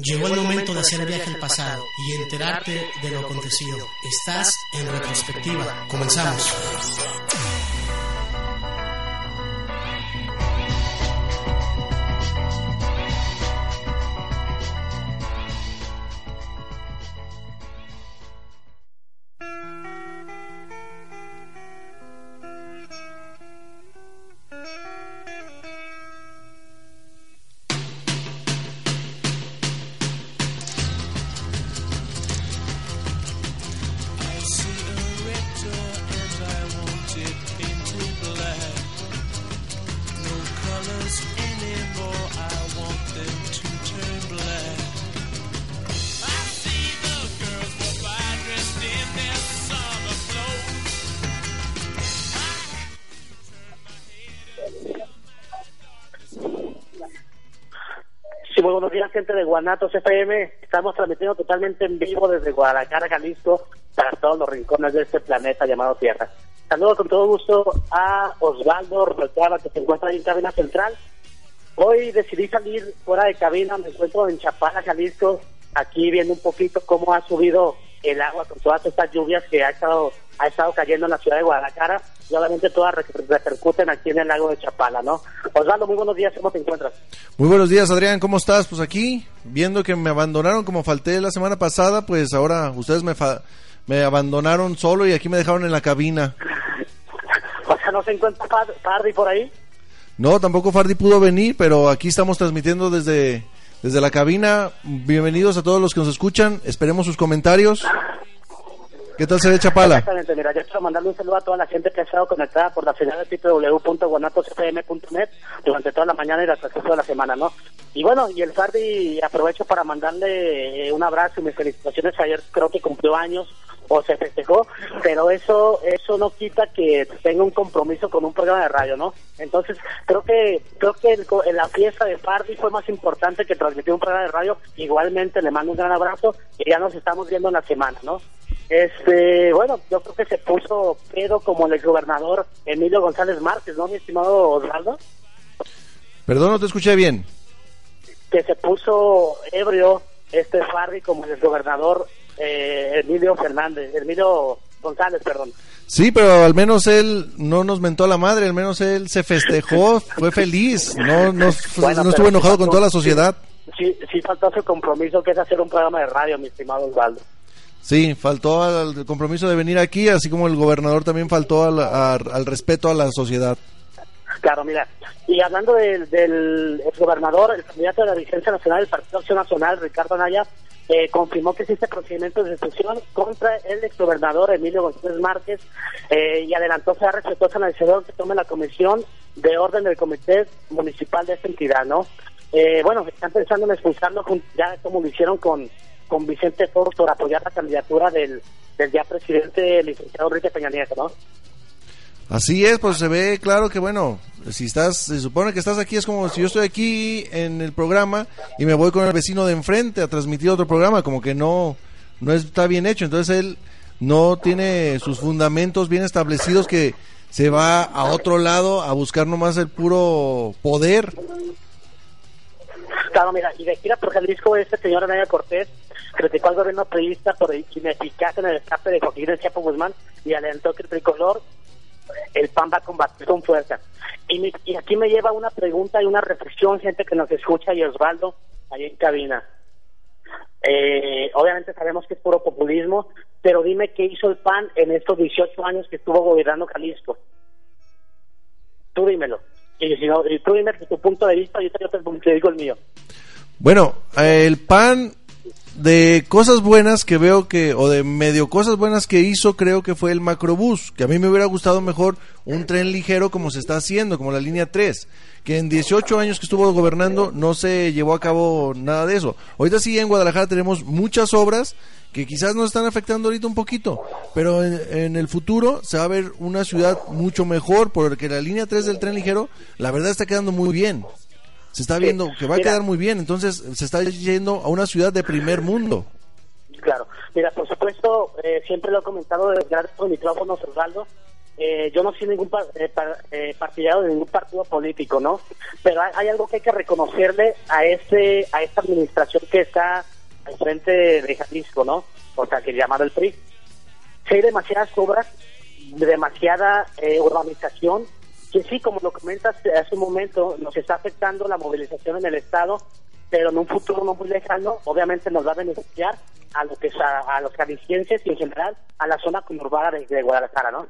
Llegó el momento de hacer viaje al pasado y enterarte de lo acontecido. Estás en retrospectiva. Comenzamos. Muy buenos días, gente de Guanatos FM. Estamos transmitiendo totalmente en vivo desde Guadalajara, Jalisco, para todos los rincones de este planeta llamado Tierra. Saludo con todo gusto a Osvaldo Rolcaba, que se encuentra en cabina central. Hoy decidí salir fuera de cabina, me encuentro en Chapala, Jalisco, aquí viendo un poquito cómo ha subido el agua con todas estas lluvias que ha estado ha estado cayendo en la ciudad de Guadalajara y obviamente todas repercuten aquí en el lago de Chapala, ¿no? Osvaldo, muy buenos días, ¿cómo te encuentras? Muy buenos días, Adrián, ¿cómo estás? Pues aquí, viendo que me abandonaron como falté la semana pasada, pues ahora ustedes me, me abandonaron solo y aquí me dejaron en la cabina. O sea, ¿no se encuentra Fardi por ahí? No, tampoco Fardi pudo venir, pero aquí estamos transmitiendo desde, desde la cabina. Bienvenidos a todos los que nos escuchan, esperemos sus comentarios. ¿Qué tal se ve Chapala? Exactamente, mira, yo quiero mandarle un saludo a toda la gente que ha estado conectada por la señal de www.guanatosfm.net durante toda la mañana y el transcurso de la semana, ¿no? Y bueno, y el Fardi aprovecho para mandarle eh, un abrazo y mis felicitaciones. Ayer creo que cumplió años o se festejó, pero eso eso no quita que tenga un compromiso con un programa de radio, ¿no? Entonces, creo que creo que el, la fiesta de Fardi fue más importante que transmitir un programa de radio. Igualmente le mando un gran abrazo y ya nos estamos viendo en la semana, ¿no? Este, bueno, yo creo que se puso pedo como el exgobernador Emilio González Márquez, ¿no, mi estimado Osvaldo? Perdón, no te escuché bien. Que se puso ebrio este Farri como el exgobernador eh, Emilio Fernández, Emilio González, perdón. Sí, pero al menos él no nos mentó a la madre, al menos él se festejó, fue feliz, no, no, bueno, no estuvo enojado con toda la sociedad. Sí, sí faltó su compromiso que es hacer un programa de radio, mi estimado Osvaldo. Sí, faltó al compromiso de venir aquí, así como el gobernador también faltó al, al respeto a la sociedad. Claro, mira, y hablando del, del gobernador, el candidato de la vigencia nacional del Partido Acción Nacional, Ricardo Anaya, eh, confirmó que existe procedimiento de destrucción contra el exgobernador Emilio González Márquez eh, y adelantó sea respetuosa la decisión que tome la comisión de orden del comité municipal de esta entidad, ¿no? Eh, bueno, están pensando en expulsarlo ya como lo hicieron con con Vicente Fox por apoyar la candidatura del, del ya presidente, licenciado Enrique Peña Nieto, ¿no? Así es, pues se ve claro que bueno, si estás, se supone que estás aquí, es como si yo estoy aquí en el programa y me voy con el vecino de enfrente a transmitir otro programa, como que no, no está bien hecho, entonces él no tiene sus fundamentos bien establecidos que se va a otro lado a buscar nomás el puro poder. Claro, mira, y de gira por Jalisco, este señor Anaya Cortés criticó al gobierno periodista por ineficaz en el escape de Joaquín El Chapo Guzmán y alentó que el tricolor, el PAN va a combatir con fuerza. Y, y aquí me lleva una pregunta y una reflexión, gente que nos escucha, y Osvaldo, ahí en cabina. Eh, obviamente sabemos que es puro populismo, pero dime qué hizo el PAN en estos 18 años que estuvo gobernando Jalisco. Tú dímelo. Y si no, tú dime tu punto de vista, yo te, te digo el mío. Bueno, el PAN de cosas buenas que veo que, o de medio cosas buenas que hizo, creo que fue el macrobús, que a mí me hubiera gustado mejor un tren ligero como se está haciendo, como la línea 3, que en 18 años que estuvo gobernando no se llevó a cabo nada de eso. Ahorita sí en Guadalajara tenemos muchas obras que quizás nos están afectando ahorita un poquito, pero en, el futuro se va a ver una ciudad mucho mejor, porque la línea 3 del tren ligero, la verdad está quedando muy bien se está viendo que va a quedar muy bien, entonces se está yendo a una ciudad de primer mundo. Claro, mira, por supuesto, eh, siempre lo he comentado gracias por micrófonos, Osvaldo, eh, yo no soy ningún eh, eh, partidario de ningún partido político, ¿no? Pero hay, algo que hay que reconocerle a este a esta administración que está al frente de Jalisco, ¿no? O sea, que llamado el PRI. Si hay demasiadas obras, demasiada urbanización que sí, como lo comentas hace un momento, nos está afectando la movilización en el Estado, pero en un futuro no muy lejano, obviamente nos va a beneficiar a, lo que a, los jaliscienses y en general a la zona conurbada de, de Guadalajara, ¿no?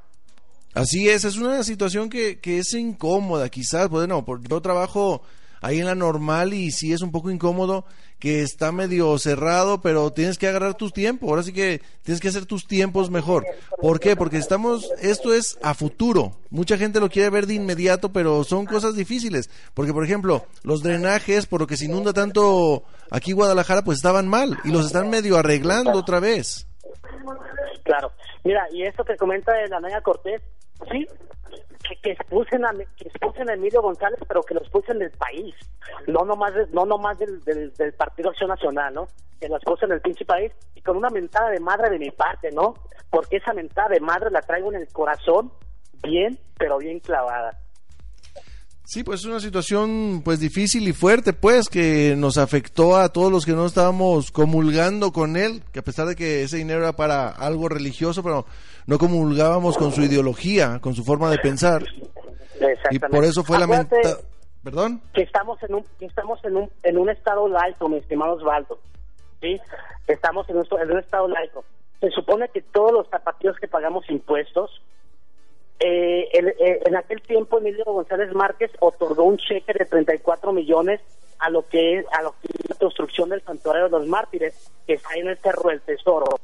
Así es, es una situación que, que es incómoda, quizás, bueno, porque yo trabajo ahí en la normal y sí es un poco incómodo que está medio cerrado, pero tienes que agarrar tus tiempos. Ahora sí que tienes que hacer tus tiempos mejor. ¿Por qué? Porque estamos, esto es a futuro. Mucha gente lo quiere ver de inmediato, pero son cosas difíciles. Porque, por ejemplo, los drenajes, por lo que se inunda tanto aquí Guadalajara, pues estaban mal y los están medio arreglando otra vez. Claro. Mira, y esto que comenta de la Naya Cortés, sí, que, que expulsen a que expulsen a Emilio González, pero que lo expulsen del país, no nomás no nomás del, del, del Partido Acción Nacional, ¿no? Que lo expulsen del pinche país y con una mentada de madre de mi parte, ¿no? Porque esa mentada de madre la traigo en el corazón bien, pero bien clavada. Sí, pues es una situación pues difícil y fuerte, pues que nos afectó a todos los que no estábamos comulgando con él, que a pesar de que ese dinero era para algo religioso, pero no comulgábamos con su ideología, con su forma de pensar. Y por eso fue lamentable. ¿Perdón? Que estamos en un que estamos en un en un estado laico, mi estimado Osvaldo. ¿Sí? Estamos en un, en un estado laico. Se supone que todos los zapatillos que pagamos impuestos eh, eh, en aquel tiempo Emilio González Márquez otorgó un cheque de 34 millones a lo que es a lo que es la construcción del santuario de los mártires que está en el cerro del tesoro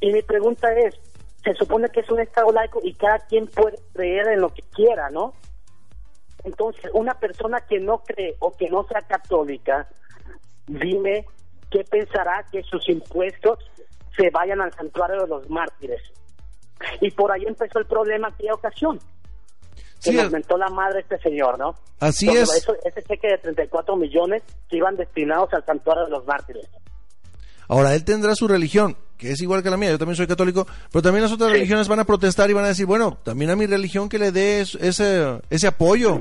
y mi pregunta es se supone que es un estado laico y cada quien puede creer en lo que quiera no entonces una persona que no cree o que no sea católica dime qué pensará que sus impuestos se vayan al santuario de los mártires y por ahí empezó el problema aquella ocasión. Que sí, nos mentó la madre este señor, ¿no? Así es. ese cheque de 34 millones que iban destinados al santuario de los mártires. Ahora, él tendrá su religión, que es igual que la mía, yo también soy católico, pero también las otras religiones van a protestar y van a decir, bueno, también a mi religión que le dé ese, ese apoyo,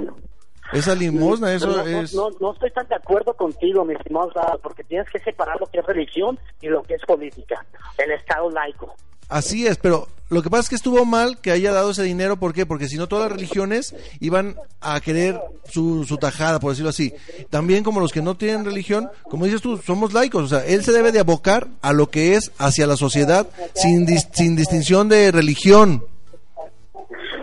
esa limosna, eso no, es... No, no, estoy tan de acuerdo contigo, mi estimado, porque tienes que separar lo que es religión y lo que es política, el Estado laico. Así es, pero lo que pasa es que estuvo mal que haya dado ese dinero, ¿por qué? Porque si no todas las religiones iban a querer su, su tajada, por decirlo así. También como los que no tienen religión, como dices tú, somos laicos, o sea, él se debe de abocar a lo que es hacia la sociedad sin, sin distinción de religión.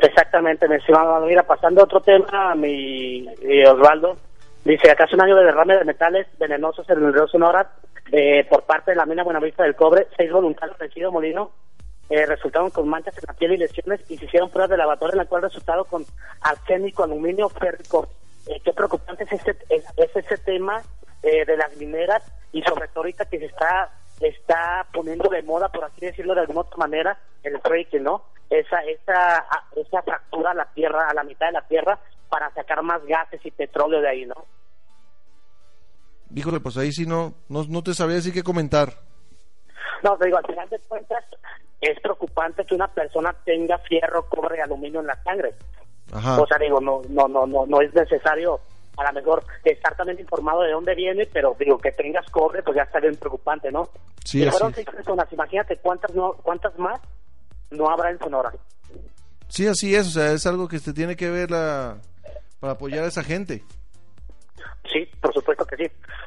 Exactamente, me estimado. Mira, pasando a otro tema, mi, mi Osvaldo, dice, acá hace un año de derrame de metales venenosos en el río Sonora eh, por parte de la mina Buenavista del Cobre, seis voluntarios de Chido Molino eh, resultaron con manchas en la piel y lesiones y se hicieron pruebas de laboratorio en la cual resultaron con arsénico, aluminio, férrico. Eh, qué preocupante es este, es, ese tema eh, de las mineras y sobre todo ahorita que se está está poniendo de moda, por así decirlo de alguna otra manera, el fracking, ¿no? Esa, esa, esa fractura a la tierra, a la mitad de la tierra, para sacar más gases y petróleo de ahí, ¿no? Híjole, pues ahí sí no, no, no te sabría decir qué comentar. No, te digo, al final de cuentas, es preocupante que una persona tenga fierro, cobre y aluminio en la sangre. O sea, digo, no, no, no, no, no es necesario a lo mejor estar también informado de dónde viene, pero digo, que tengas cobre, pues ya está bien preocupante, ¿no? Sí, fueron seis personas, imagínate cuántas, no, cuántas más no habrá en Sonora. Sí, así es, o sea, es algo que se tiene que ver la, para apoyar a esa gente. Sí, por supuesto que sí.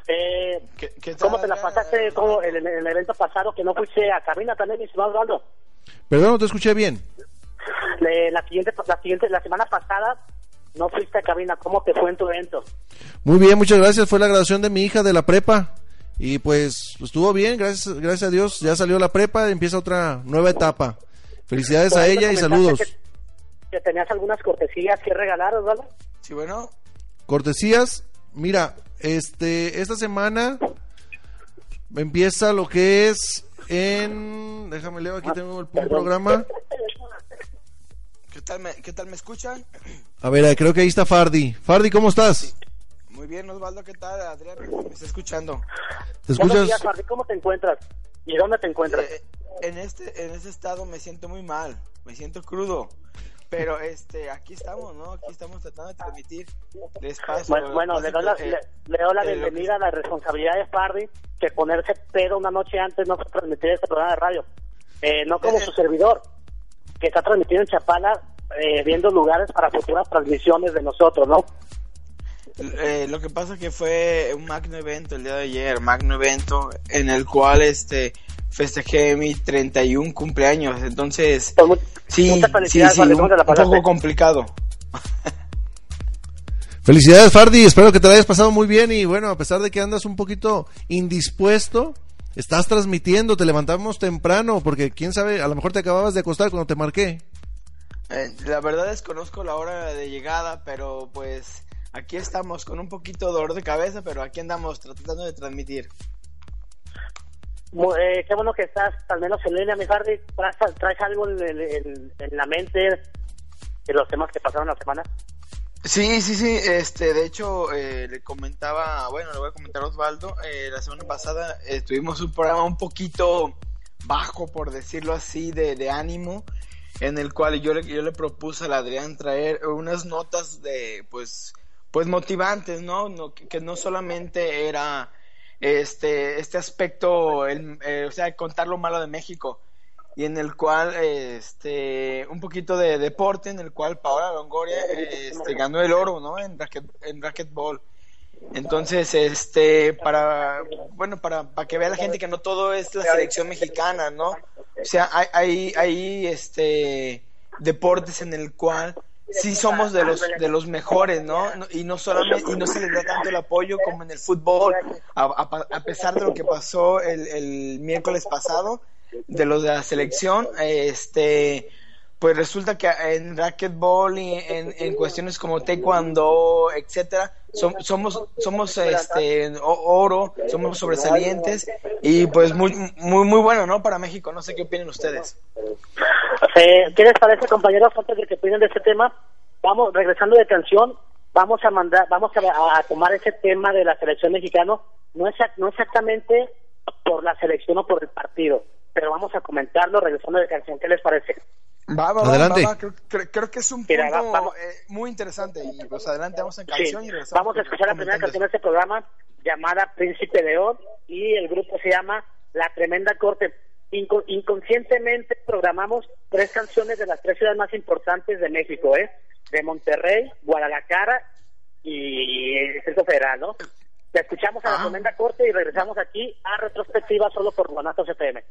Eh, ¿Qué- qué tal, ¿Cómo te la pasaste como en, el- en el evento pasado que no fuiste a cabina también, mi estimado Osvaldo? Perdón, no te escuché bien. Le- la siguiente, la siguiente, la semana pasada no fuiste a cabina. ¿Cómo te fue en tu evento? Muy bien, muchas gracias. Fue la graduación de mi hija de la prepa. Y pues estuvo bien, gracias, gracias a Dios. Ya salió la prepa, empieza otra nueva etapa. Felicidades a ella y saludos. Que, que tenías algunas cortesías que regalar, Osvaldo. Sí, bueno. Cortesías, mira, este, esta semana empieza lo que es en, déjame leer, aquí tengo el, programa. ¿Qué tal me, qué tal me escuchan? A ver, creo que ahí está Fardi. Fardi, ¿cómo estás? Muy bien, Osvaldo, ¿qué tal? Adrián, me está escuchando. ¿Te Buenos escuchas? días, Fardi. ¿Cómo te encuentras? ¿Y dónde te encuentras? Eh, en este en este estado me siento muy mal, me siento crudo. Pero este aquí estamos, ¿no? Aquí estamos tratando de transmitir despacio. Bueno, bueno, le doy la, Eh, le, le doy la eh, bienvenida a la responsabilidad de Fardi que ponerse pedo una noche antes no fue transmitir este programa de radio. Eh, no como su servidor, que está transmitiendo en Chapala, eh, viendo lugares para futuras transmisiones de nosotros, ¿no? Eh, lo que pasa que fue un magno evento el día de ayer, magno evento en el cual este festejé mi 31 cumpleaños, entonces Pues sí, sí, sí, un, ¿Cómo te la un poco complicado. Felicidades, Fardi. Espero que te la hayas pasado muy bien. Y bueno, a pesar de que andas un poquito indispuesto, estás transmitiendo. Te levantamos temprano porque quién sabe, a lo mejor te acababas de acostar cuando te marqué. Eh, la verdad desconozco la hora de llegada, pero pues aquí estamos con un poquito de dolor de cabeza, pero aquí andamos tratando de transmitir. Eh, qué bueno que estás al menos en línea, mi Fardi. ¿Traes, traes algo en, en- en la mente de los temas que pasaron la semana? Sí, sí, sí, este, de hecho, eh, le comentaba, bueno, le voy a comentar a Osvaldo, eh, la semana pasada eh, tuvimos un programa un poquito bajo, por decirlo así, de, de ánimo, en el cual yo le, yo le propuse al Adrián traer unas notas de, pues, pues motivantes, ¿no? no que, no solamente era este, este aspecto, eh, o sea, contar lo malo de México, y en el cual este un poquito de deporte en el cual Paola Longoria este, ganó el oro no en racket, en racquetball entonces este para bueno para, para que vea la gente que no todo es la selección mexicana no o sea hay hay, hay este deportes en el cual sí somos de los de los mejores no y no solamente y no se les da tanto el apoyo como en el fútbol a, a- a pesar de lo que pasó el, el miércoles pasado de los de la selección este pues resulta que en racquetball y en, en cuestiones como taekwondo etcétera som- somos somos este oro somos sobresalientes y pues muy muy muy bueno no para México no sé qué opinan ustedes Eh, ¿Qué les parece, compañeros, antes de que opinen de este tema? Vamos, regresando de canción, vamos a mandar, vamos a, a tomar ese tema de la selección mexicana, no, exa- no exactamente por la selección o por el partido, pero vamos a comentarlo regresando de canción. ¿Qué les parece? va, va, Adelante. va, va, Creo, creo- creo que es un punto Mira, va- eh, muy interesante y pues adelante vamos en Sí, canción y regresamos vamos a escuchar la primera canción de este programa llamada Príncipe León y el grupo se llama La Tremenda Corte. Inco- inconscientemente programamos tres canciones de las tres ciudades más importantes de México, ¿eh? De Monterrey, Guadalajara y el Distrito Federal, ¿no? La escuchamos a La Ah. Tremenda Corte y regresamos aquí a retrospectiva solo por Guanatos FM.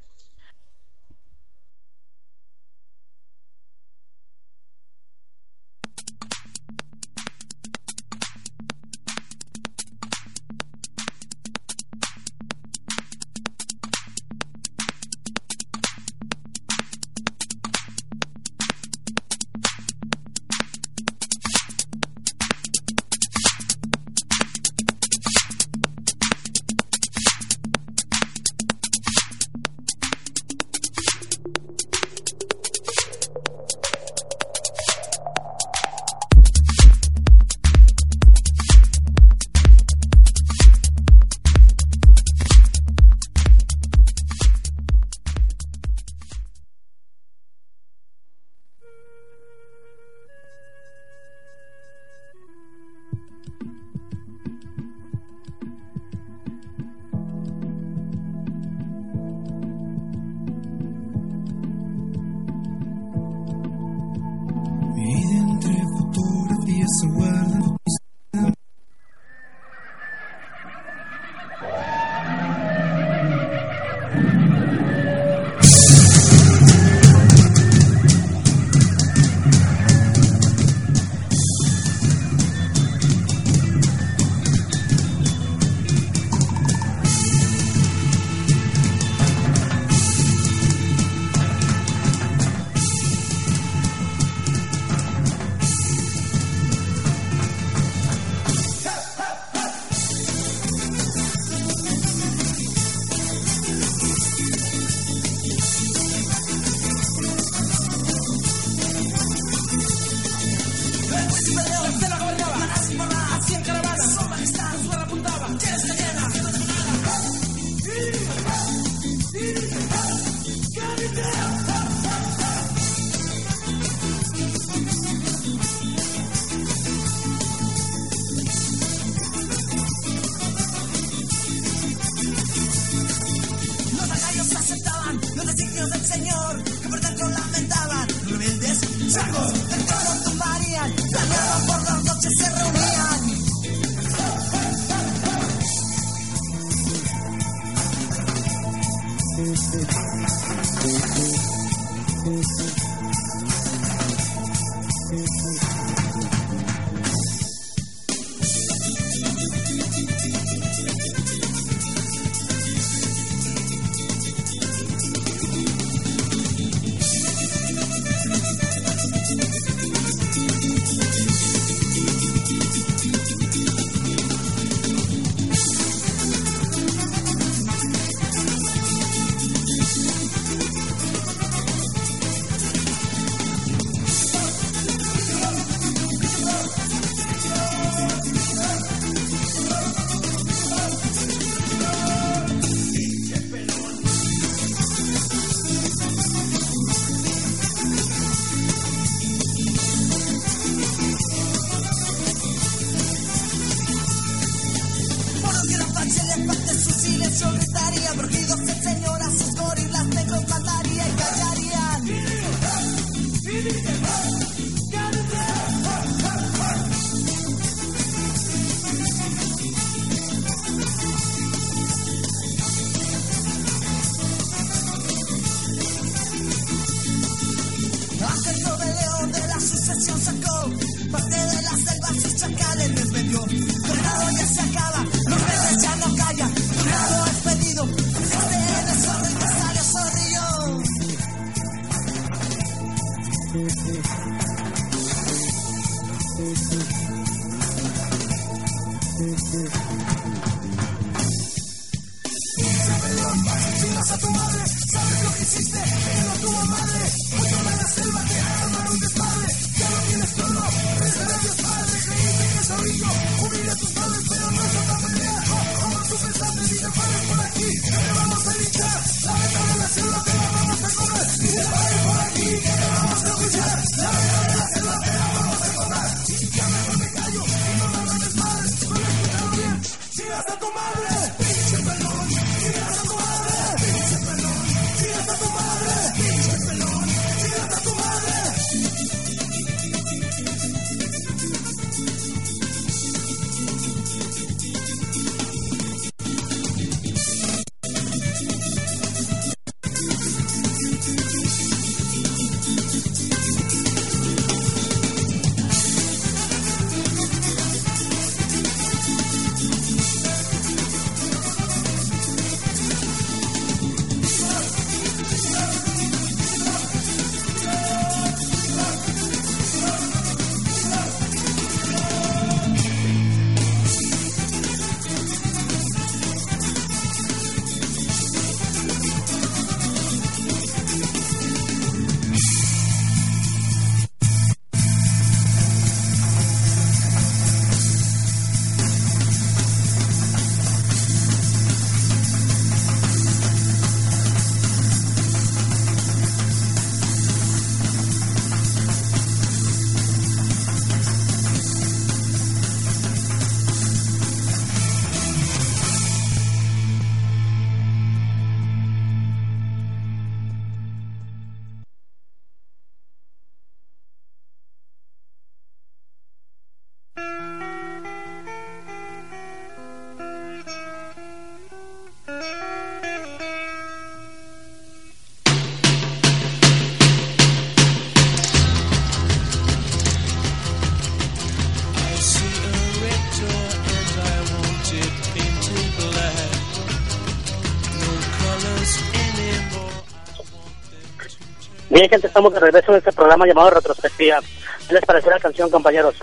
Bien, gente, estamos de regreso en este programa llamado Retrospectiva. ¿Qué les pareció la canción, compañeros?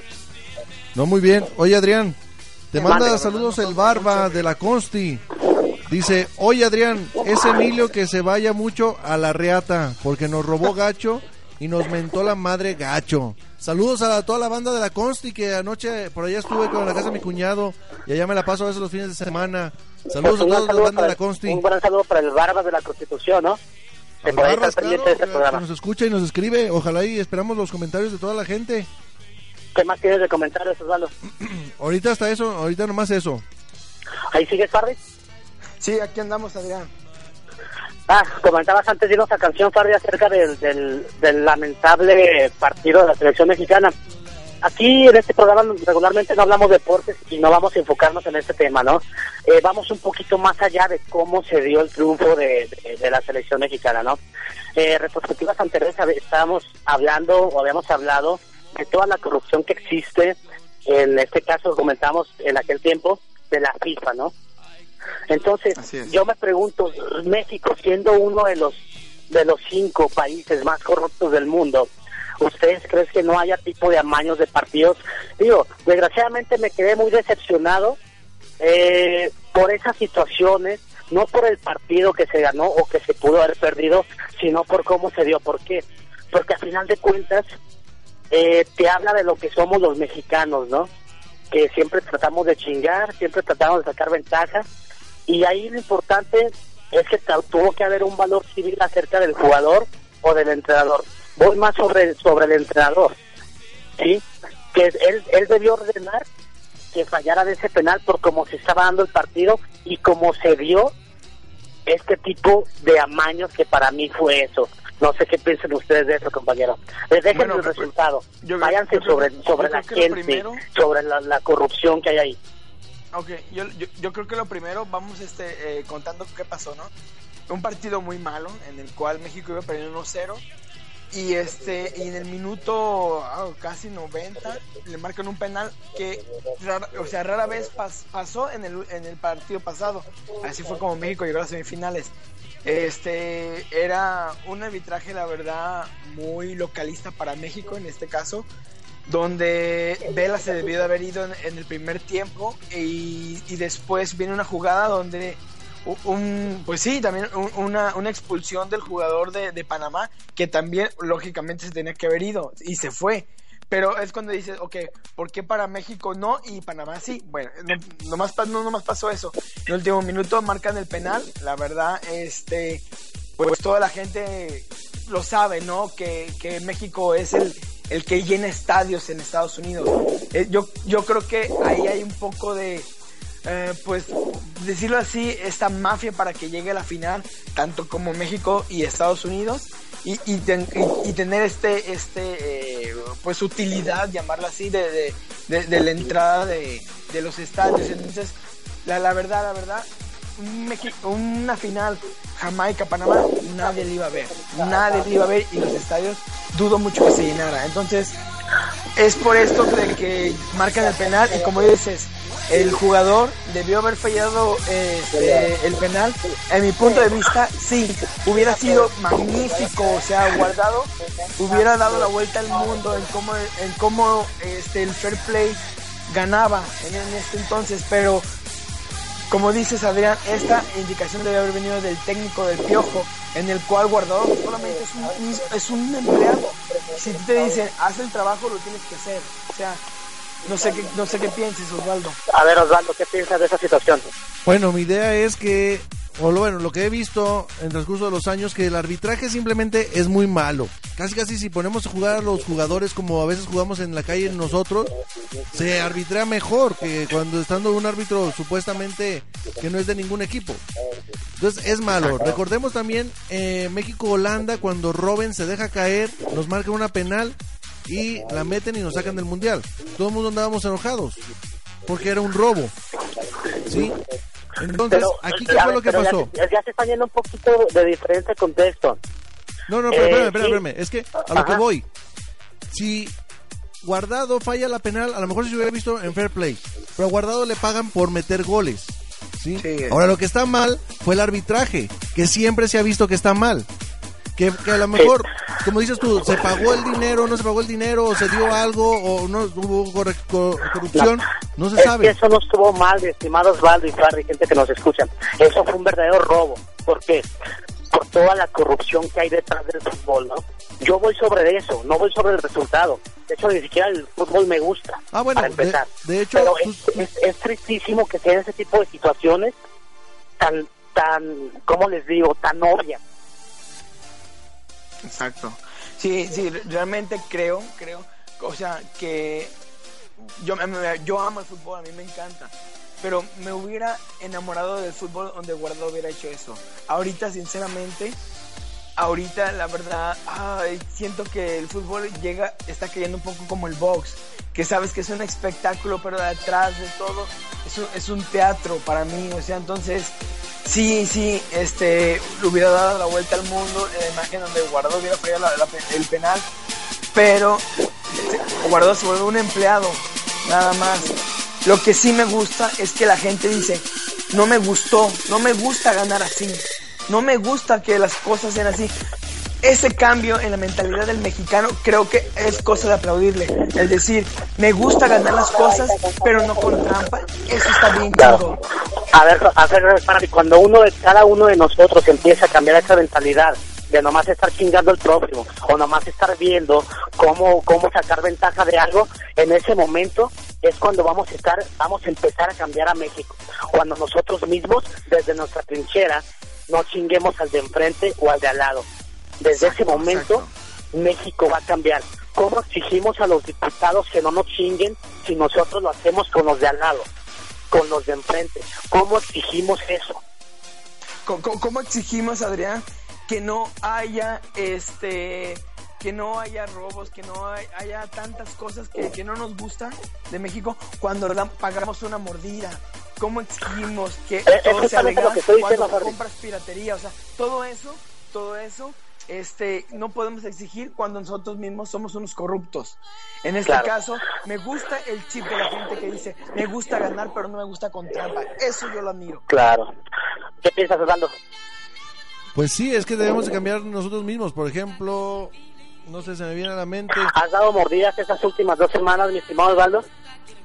No, muy bien. Oye, Adrián, te Mande. manda saludos el Barba de la Consti. Dice, oye, Adrián, es Emilio que se vaya mucho a la reata porque nos robó gacho y nos mentó la madre gacho. Saludos a la- toda la banda de la Consti que anoche por allá estuve con la casa de mi cuñado y allá me la paso a veces los fines de semana. Saludos a todos la banda de la Consti. Un gran saludo para el Barbas de la Constitución, ¿no? Claro, de este que nos escucha y nos escribe. Ojalá y esperamos los comentarios de toda la gente. ¿Qué más tienes de comentarios, Osvaldo? Ahorita hasta eso, ahorita nomás eso. ¿Ahí sigues, Parry? Sí, aquí andamos, Adrián. Ah, comentabas antes de irnos a canción, Fardi, acerca del, del, del lamentable partido de la selección mexicana. Aquí en este programa regularmente no hablamos de deportes y no vamos a enfocarnos en este tema, ¿no? Eh, vamos un poquito más allá de cómo se dio el triunfo de, de- de la selección mexicana, ¿no? Eh, retrospectivas anteriores estábamos hablando o habíamos hablado de toda la corrupción que existe, en este caso comentamos en aquel tiempo, de la FIFA, ¿no? Entonces, yo me pregunto, México siendo uno de los de los cinco países más corruptos del mundo, ¿ustedes creen que no haya tipo de amaños de partidos? Digo, desgraciadamente me quedé muy decepcionado eh, por esas situaciones, no por el partido que se ganó o que se pudo haber perdido, sino por cómo se dio. ¿Por qué? Porque a final de cuentas eh, te habla de lo que somos los mexicanos, ¿no? Que siempre tratamos de chingar, siempre tratamos de sacar ventaja y ahí lo importante es que tuvo que haber un valor civil acerca del jugador o del entrenador. Voy más sobre, sobre el entrenador, ¿sí? Que él, él debió ordenar que fallara de ese penal por cómo se estaba dando el partido y cómo se dio este tipo de amaños que para mí fue eso. No sé qué piensan ustedes de eso, compañero. Les dejen Bueno, el pues, resultado. yo- Váyanse yo sobre, yo sobre creo la gente, primero- sobre la, la corrupción que hay ahí. Ok, yo, yo, yo creo que lo primero, vamos este, eh, contando qué pasó, ¿no? Un partido muy malo en el cual México iba perdiendo 1-0 y este y en el minuto ah, casi 90 le marcan un penal que rara- o sea rara vez pas- pasó en el, en el partido pasado. Así fue como México llegó a las semifinales. Este era un arbitraje la verdad muy localista para México en este caso donde Vela se debió de haber ido en, en el primer tiempo y, y después viene una jugada donde un, pues sí, también un- una, una expulsión del jugador de, de Panamá que también lógicamente se tenía que haber ido y se fue. Pero es cuando dices, ok, ¿por qué para México no y Panamá sí? Bueno, no, nomás, no pasó eso. En el último minuto marcan el penal, la verdad, este, pues toda la gente lo sabe, ¿no? Que, que México es el, el que llena estadios en Estados Unidos. Eh, yo, yo creo que ahí hay un poco de, eh, pues, decirlo así, esta mafia para que llegue a la final, tanto como México y Estados Unidos, y, y, ten- y- tener este, este eh, pues, utilidad, llamarla así, de, de, la entrada de, los estadios. Entonces, la, la verdad, la verdad, un Mexi- una final Jamaica-Panamá, nadie le iba a ver. Nadie le iba a ver y los estadios dudo mucho que se llenara. Entonces, es por esto de que marcan el penal y como dices, el jugador debió haber fallado este, el penal. En mi punto de vista, sí, hubiera sido magnífico, o sea, guardado, hubiera dado la vuelta al mundo en cómo, en cómo este, el fair play ganaba en, este entonces, pero como dices Adrián, esta indicación debe haber venido del técnico del piojo, en el cual Guardado solamente es un, empleado. Si te dicen, haz el trabajo, lo tienes que hacer. O sea, no sé qué, no sé qué pienses, Osvaldo. A ver, Osvaldo, ¿qué piensas de esa situación? Bueno, mi idea es que, o lo, bueno, lo que he visto en el transcurso de los años, que el arbitraje simplemente es muy malo. Casi, casi si ponemos a jugar a los jugadores como a veces jugamos en la calle nosotros, se arbitra mejor que cuando estando un árbitro supuestamente que no es de ningún equipo. Entonces es malo. Recordemos también eh, México-Holanda cuando Robben se deja caer, nos marcan una penal y la meten y nos sacan del mundial. Todo el mundo andábamos enojados porque era un robo. ¿Sí? Entonces, aquí qué fue lo que ya pasó. Ya, se está yendo un poquito de diferente contexto. No, no, pero Eh, espérame, espérame, sí. espérame. Es que a lo que voy. Si Guardado falla la penal, a lo mejor si se hubiera visto en fair play. Pero a Guardado le pagan por meter goles. ¿sí? Sí. Ahora lo que está mal fue el arbitraje, que siempre se ha visto que está mal. Que, que a lo mejor, como dices tú, se pagó el dinero, no se pagó el dinero, o se dio algo, o no hubo corre- corrupción, no se es sabe. que eso no estuvo mal, estimados Osvaldo y Farri, gente que nos escucha. Eso fue un verdadero robo. ¿Por qué? Por toda la corrupción que hay detrás del fútbol, ¿no? Yo voy sobre eso, no voy sobre el resultado. De hecho, ni siquiera el fútbol me gusta, Ah, bueno, para empezar. de hecho, Pero pues- es, es, es tristísimo que sean ese tipo de situaciones tan, tan, ¿cómo les digo? Tan obvias. Exacto. Sí, sí, re- realmente creo, creo, o sea, que yo, yo amo el fútbol, a mí me encanta. pero me hubiera enamorado del fútbol donde Guardado hubiera hecho eso. Ahorita, sinceramente, ahorita la verdad, ay, siento que el fútbol llega, está cayendo un poco como el box, que sabes que es un espectáculo, pero detrás de todo es un, es un teatro para mí, o sea, entonces sí, sí, este, hubiera dado la vuelta al mundo, la imagen donde Guardado hubiera fallado la- la- el penal, pero Guardado se vuelve un empleado, nada más. Lo que sí me gusta es que la gente dice, no me gustó, no me gusta ganar así, no me gusta que las cosas sean así. Ese cambio en la mentalidad del mexicano creo que es cosa de aplaudirle. El decir, me gusta ganar las cosas, pero no con trampa, eso está bien Claro. A ver, a ver, para mí, cuando uno de cada uno de nosotros empieza a cambiar esa mentalidad de nomás estar chingando al próximo o nomás estar viendo cómo cómo sacar ventaja de algo, en ese momento es cuando vamos a estar vamos a empezar a cambiar a México. Cuando nosotros mismos desde nuestra trinchera no chinguemos al de enfrente o al de al lado. Desde ese momento México va a cambiar. ¿Cómo exigimos a los diputados que no nos chinguen si nosotros lo hacemos con los de al lado? con los de enfrente. ¿Cómo exigimos eso? ¿Cómo exigimos, Adrián, que no haya este que no haya robos, que no hay- haya tantas cosas que, que no nos gustan de México cuando pagamos una mordida? ¿Cómo exigimos que Eh, todo sea legal cuando compras piratería? O sea, todo eso, todo eso, este, no podemos exigir cuando nosotros mismos somos unos corruptos. En este Claro. caso, me gusta el chip de la gente que dice, me gusta ganar, pero no me gusta con trampa. Eso yo lo admiro. Claro. ¿Qué piensas, Osvaldo? Pues sí, es que debemos de cambiar nosotros mismos. Por ejemplo, no sé, se me viene a la mente, ¿Has dado mordidas estas últimas dos semanas, mi estimado Osvaldo?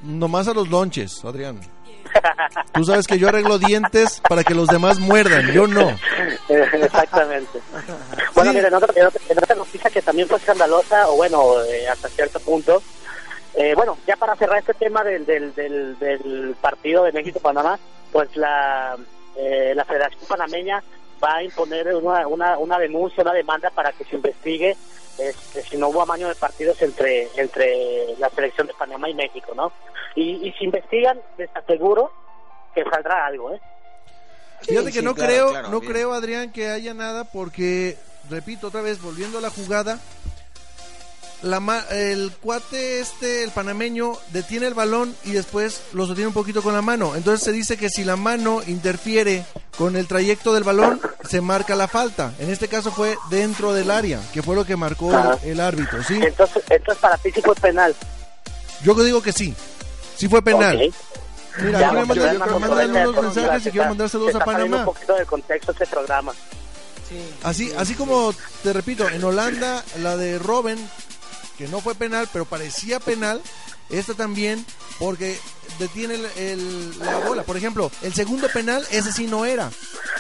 nomás a los lonches, Adrián. Tú sabes que yo arreglo dientes para que los demás muerdan, yo no. Exactamente. Bueno, Sí. mira, en otra, en otra- en otra noticia que también fue escandalosa, o bueno, eh, hasta cierto punto, eh, bueno, ya para cerrar este tema del, del, del, del partido de México-Panamá, pues la, eh, la Federación Panameña va a imponer una, una, una denuncia, una demanda para que se investigue este, si no hubo amaño de partidos entre entre la selección de Panamá y México, ¿no? Y, y si investigan, les aseguro que saldrá algo, ¿eh? Fíjate que sí, no claro, creo, claro, no bien. creo, Adrián, que haya nada porque, repito otra vez, volviendo a la jugada, la ma- el cuate este, el panameño, detiene el balón y después lo sostiene un poquito con la mano. Entonces se dice que si la mano interfiere con el trayecto del balón, se marca la falta. En este caso fue dentro del área, que fue lo que marcó Ajá. el árbitro, ¿sí? Entonces, entonces para ti sí fue penal. Yo digo que sí, sí fue penal. Mira, Ya, me vamos a unos mensajes y quiero mandar saludos a Panamá. un poquito de contexto este programa. Sí. Así, así como te repito, en Holanda la de Robben, que no fue penal, pero parecía penal, esta también, porque detiene el- el- la bola. Por ejemplo, el segundo penal, ese sí no era.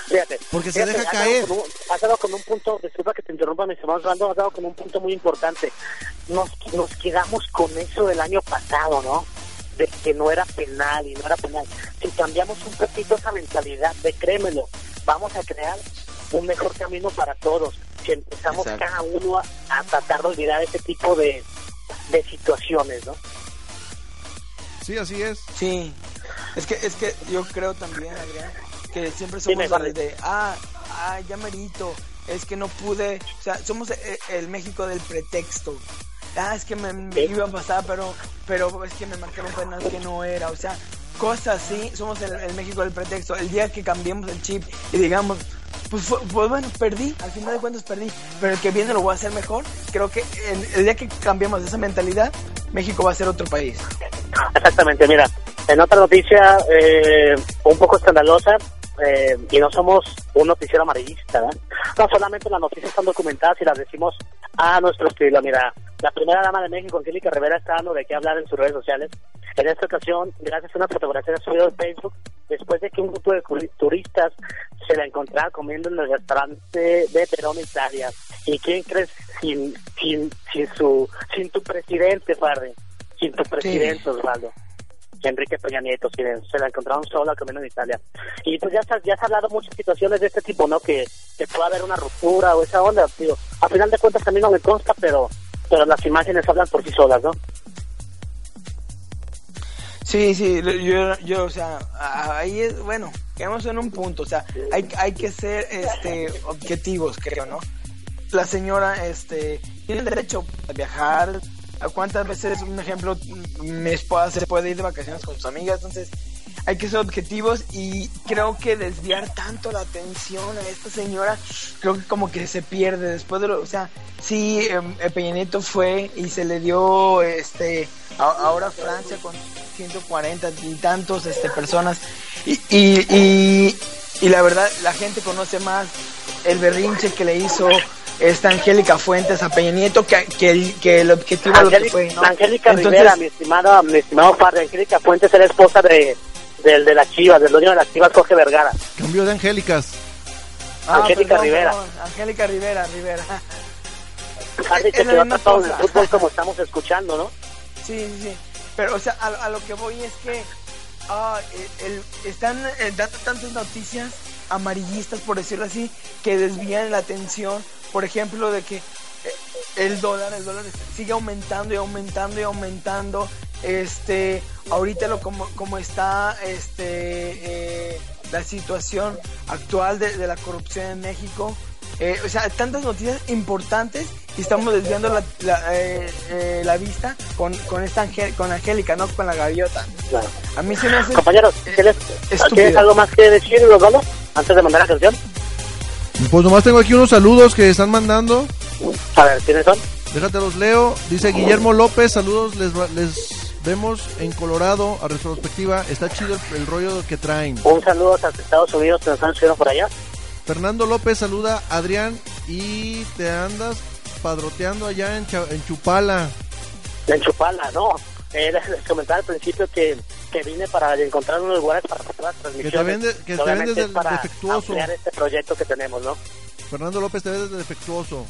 Fíjate. Porque se deja caer. con un- has dado con un punto, disculpa que te interrumpa, mi estimado Osvaldo, has dado con un punto muy importante. Nos, nos quedamos con eso del año pasado, ¿no? De que no era penal y no era penal. Si cambiamos un poquito esa mentalidad, de créemelo, vamos a crear un mejor camino para todos. Si empezamos Exacto. cada uno a, a tratar de olvidar ese tipo de, de situaciones, ¿no? Sí, así es. Sí, es que, es que yo creo también, Adrián, que siempre somos Jorge. de, ah, ah, ya merito, es que no pude, o sea, somos el, el México del pretexto. Ah, es que me, me Sí. iba a pasar, pero, pero es que me marcaron penal que no era, o sea, cosas así, somos el, el México del pretexto. El día que cambiemos el chip y digamos, pues, fue- pues bueno, perdí, al final de cuentas perdí, pero el que viene lo voy a hacer mejor. Creo que el, el día que cambiamos esa mentalidad, México va a ser otro país. Exactamente, mira, en otra noticia eh, un poco escandalosa, eh, y no somos un noticiero amarillista, ¿verdad? no solamente las noticias están documentadas y las decimos a nuestro estilo. Mira, la primera dama de México, Angélica Rivera, está dando de qué hablar en sus redes sociales. En esta ocasión, gracias a una fotografía subida en Facebook, después de que un grupo de turistas se la encontrara comiendo en el restaurante de Perón, Italia. ¿Y quién crees sin, sin, sin, su, sin tu presidente, Farde? Sin tu presidente, Osvaldo. Enrique Peña Nieto, sí, se la encontraron sola comiendo en Italia. Y pues ya se, ya se ha hablado muchas situaciones de este tipo, ¿no? Que, que puede haber una ruptura o esa onda, tío. A final de cuentas también no me consta, pero, pero las imágenes hablan por sí solas, ¿no? Sí, sí, yo, yo, o sea, ahí es, bueno, quedamos en un punto, o sea, hay, hay que ser, este, objetivos, creo, ¿no? La señora, este, tiene el derecho a viajar, cuántas veces, un ejemplo, mi esposa se puede ir de vacaciones con sus amigas, entonces, hay que ser objetivos y creo que desviar tanto la atención a esta señora, creo que como que se pierde después de lo, o sea, sí, eh, Peña Nieto fue y se le dio, este, a- ahora Francia con 140 y tantos, este, personas y, y, y, y la verdad, la gente conoce más el berrinche que le hizo esta Angélica Fuentes a Peña Nieto que, que, el, que el objetivo de lo que Angélica, fue, ¿no? Angélica Entonces, Rivera, mi estimado, mi estimado padre, Angélica Fuentes es la esposa de, del de las Chivas, del dueño de las Chivas, Jorge Vergara. Cambio de Angélicas. Ah, Angélica perdón, Rivera. perdón, Angélica Rivera, Rivera. Ha dicho Es la que va tratado en el cosa. fútbol como estamos escuchando, ¿no? Sí, sí, sí. Pero, o sea, a, a lo que voy es que ah, el- el- están eh, dando tantas noticias amarillistas, por decirlo así, que desvían la atención, por ejemplo, de que eh, el dólar, el dólar sigue aumentando y aumentando y aumentando. Este, ahorita lo como, como está este eh, la situación actual de, de la corrupción en México. Eh, o sea, tantas noticias importantes y estamos desviando la, la, eh, eh, la vista con, con esta Angel- con Angélica, no con la gaviota. Claro. A mí se me hace Compañeros, ¿tienes, estúpido. ¿tienes algo más que decir, Osvaldo? Antes de mandar la canción. Pues nomás tengo aquí unos saludos que están mandando. A ver, ¿quiénes son? Déjate los leo. Dice Guillermo López, saludos, les, les vemos en Colorado a retrospectiva. Está chido el, el rollo que traen. Un saludo hasta Estados Unidos que nos están escuchando por allá. Fernando López saluda a Adrián y te andas padroteando allá en, Chupala. En Chupala, no. Eh, les, les comentaba al principio que, que vine para encontrar unos lugares para hacer las transmisiones. vende- que te vendes es del para defectuoso. este proyecto que tenemos, ¿no? Fernando López te ves de defectuoso.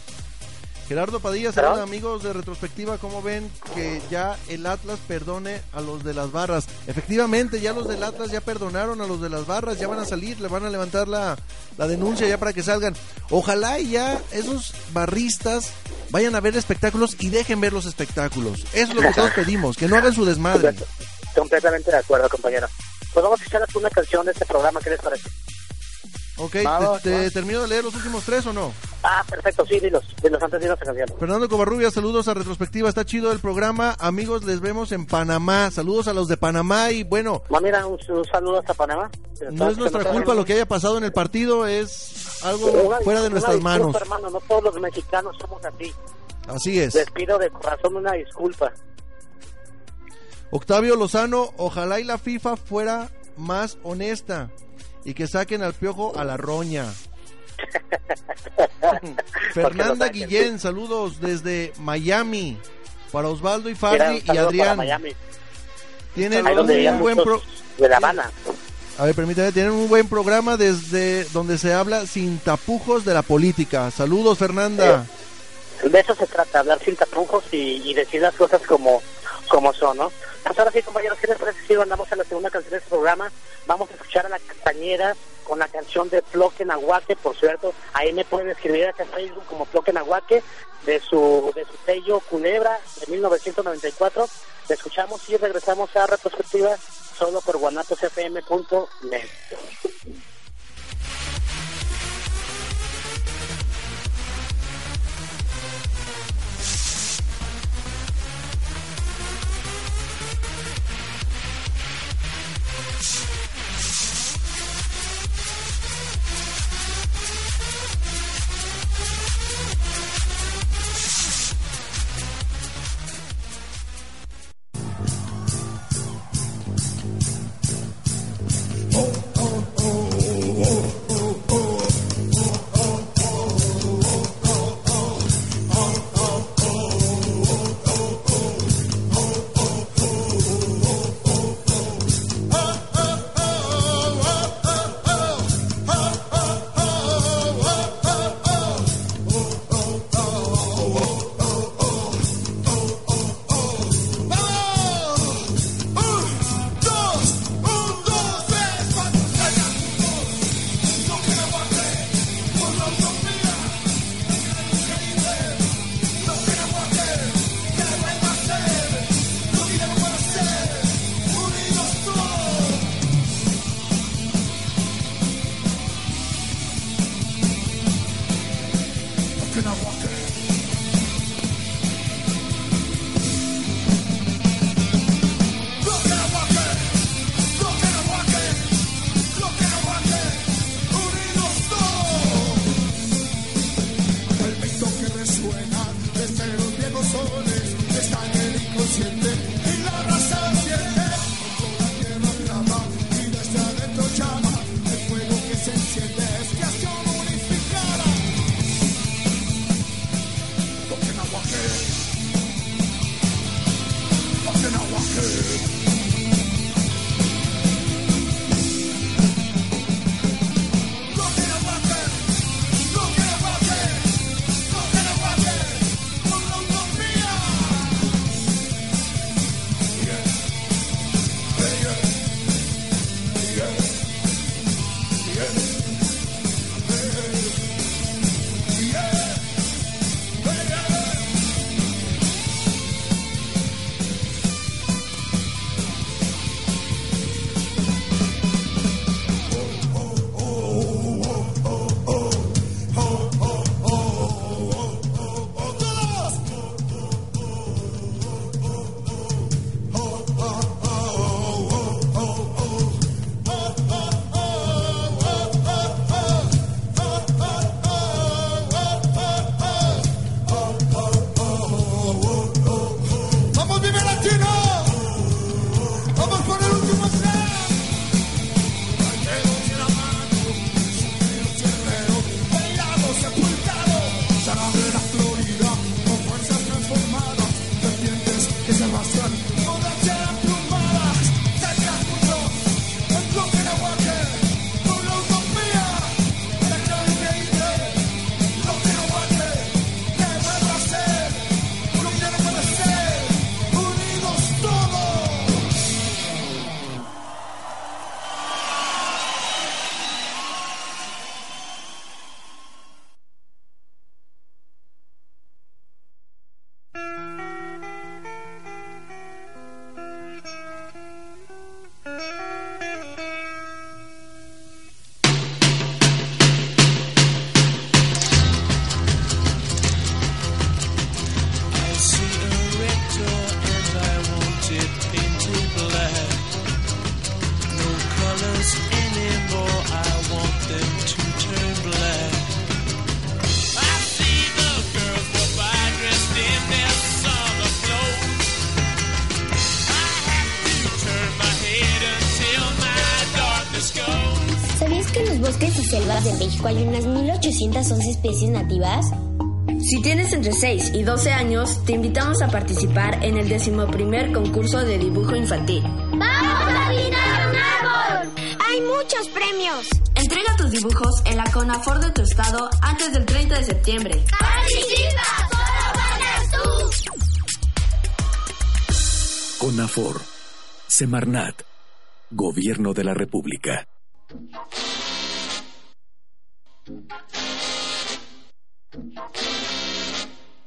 Gerardo Padilla, saludos amigos de retrospectiva. ¿Cómo ven que ya el Atlas perdone a los de las barras? Efectivamente, ya los del Atlas ya perdonaron a los de las barras, ya van a salir, le van a levantar la, la denuncia ya para que salgan. Ojalá y ya esos barristas vayan a ver espectáculos y dejen ver los espectáculos. Eso es lo que todos pedimos, que no hagan su desmadre. Completamente de acuerdo, compañero. Pues vamos a escuchar una canción de este programa, ¿qué les parece? Ok, Vamos, ¿te, te vamos. termino de leer los últimos tres o no? Ah, perfecto, sí, dilos, dilos antes de irnos a canción. Fernando Covarrubia, saludos a Retrospectiva, está chido el programa. Amigos, les vemos en Panamá. Saludos a los de Panamá y bueno, No, mira, un, un saludo hasta Panamá. no es nuestra culpa lo que haya pasado en el partido, es algo Una- fuera de nuestras disculpa, manos. hermano, no todos los mexicanos somos así. Así es. Les pido de corazón una disculpa. Octavio Lozano, ojalá y la FIFA fuera más honesta y que saquen al piojo a la roña. Fernanda. Guillén, saludos desde Miami. Para Osvaldo y Fardi y Adrián. Tienen un buen pro... de La Habana. A ver, permítame, tienen un buen programa desde donde se habla sin tapujos de la política. Saludos, Fernanda. De eso se trata, hablar sin tapujos y, y decir las cosas como, como son, ¿no? Pues ahora sí, compañeros, ¿qué les parece si andamos a la segunda canción de este programa? Vamos a escuchar a la castañera con la canción de Floque Nahuaque, por cierto, ahí me pueden escribir acá en Facebook como Floque Nahuaque, de su, de su sello Culebra de 1994. La escuchamos y regresamos a retrospectiva solo por guanatosfm.net. 811 especies nativas? Si tienes entre 6 y 12 años, te invitamos a participar en el decimoprimer concurso de dibujo infantil. ¡Vamos a adivinar un árbol! ¡Hay muchos premios! Entrega tus dibujos en la CONAFOR de tu estado antes del 30 de septiembre. ¡Participa! ¡Solo ganas tú! CONAFOR Semarnat Gobierno de la República.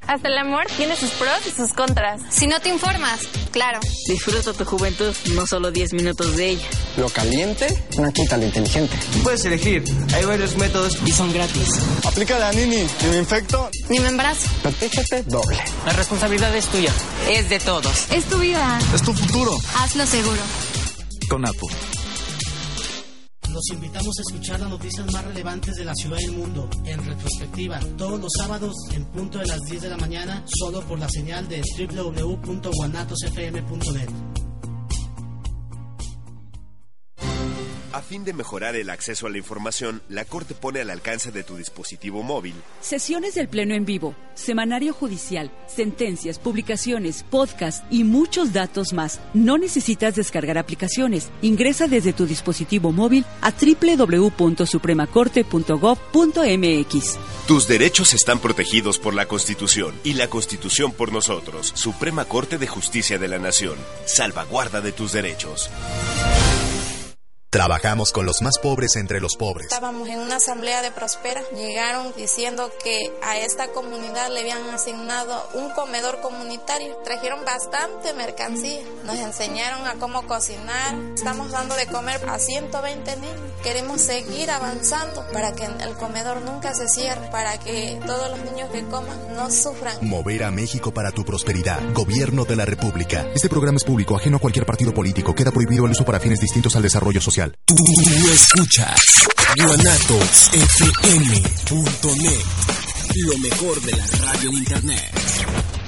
Hasta el amor tiene sus pros y sus contras. Si no te informas, claro. Disfruta tu juventud, no solo 10 minutos de ella. Lo caliente no quita lo inteligente. Puedes elegir, hay varios métodos y son gratis. Aplica la Nini, ni me infecto, Ni me embarazo. protégete doble. La responsabilidad es tuya, es de todos. Es tu vida. Es tu futuro. Hazlo seguro. CONAPO. Los invitamos a escuchar las noticias más relevantes de la ciudad y el mundo en retrospectiva todos los sábados en punto de las 10 de la mañana solo por la señal de www.guanatosfm.net. A fin de mejorar el acceso a la información, la Corte pone al alcance de tu dispositivo móvil Sesiones del Pleno en vivo, semanario judicial, sentencias, publicaciones, podcast y muchos datos más. No necesitas descargar aplicaciones. Ingresa desde tu dispositivo móvil a www.supremacorte.gov.mx. Tus derechos están protegidos por la Constitución y la Constitución por nosotros. Suprema Corte de Justicia de la Nación. Salvaguarda de tus derechos. Trabajamos con los más pobres entre los pobres. Estábamos en una asamblea de Prospera. Llegaron diciendo que a esta comunidad le habían asignado un comedor comunitario. Trajeron bastante mercancía. Nos enseñaron a cómo cocinar. Estamos dando de comer a 120 niños. Queremos seguir avanzando para que el comedor nunca se cierre, para que todos los niños que coman no sufran. Mover a México para tu prosperidad. Gobierno de la República. Este programa es público, ajeno a cualquier partido político. Queda prohibido el uso para fines distintos al desarrollo social. Tú escuchas guanatosfm.net, lo mejor de la radio en internet.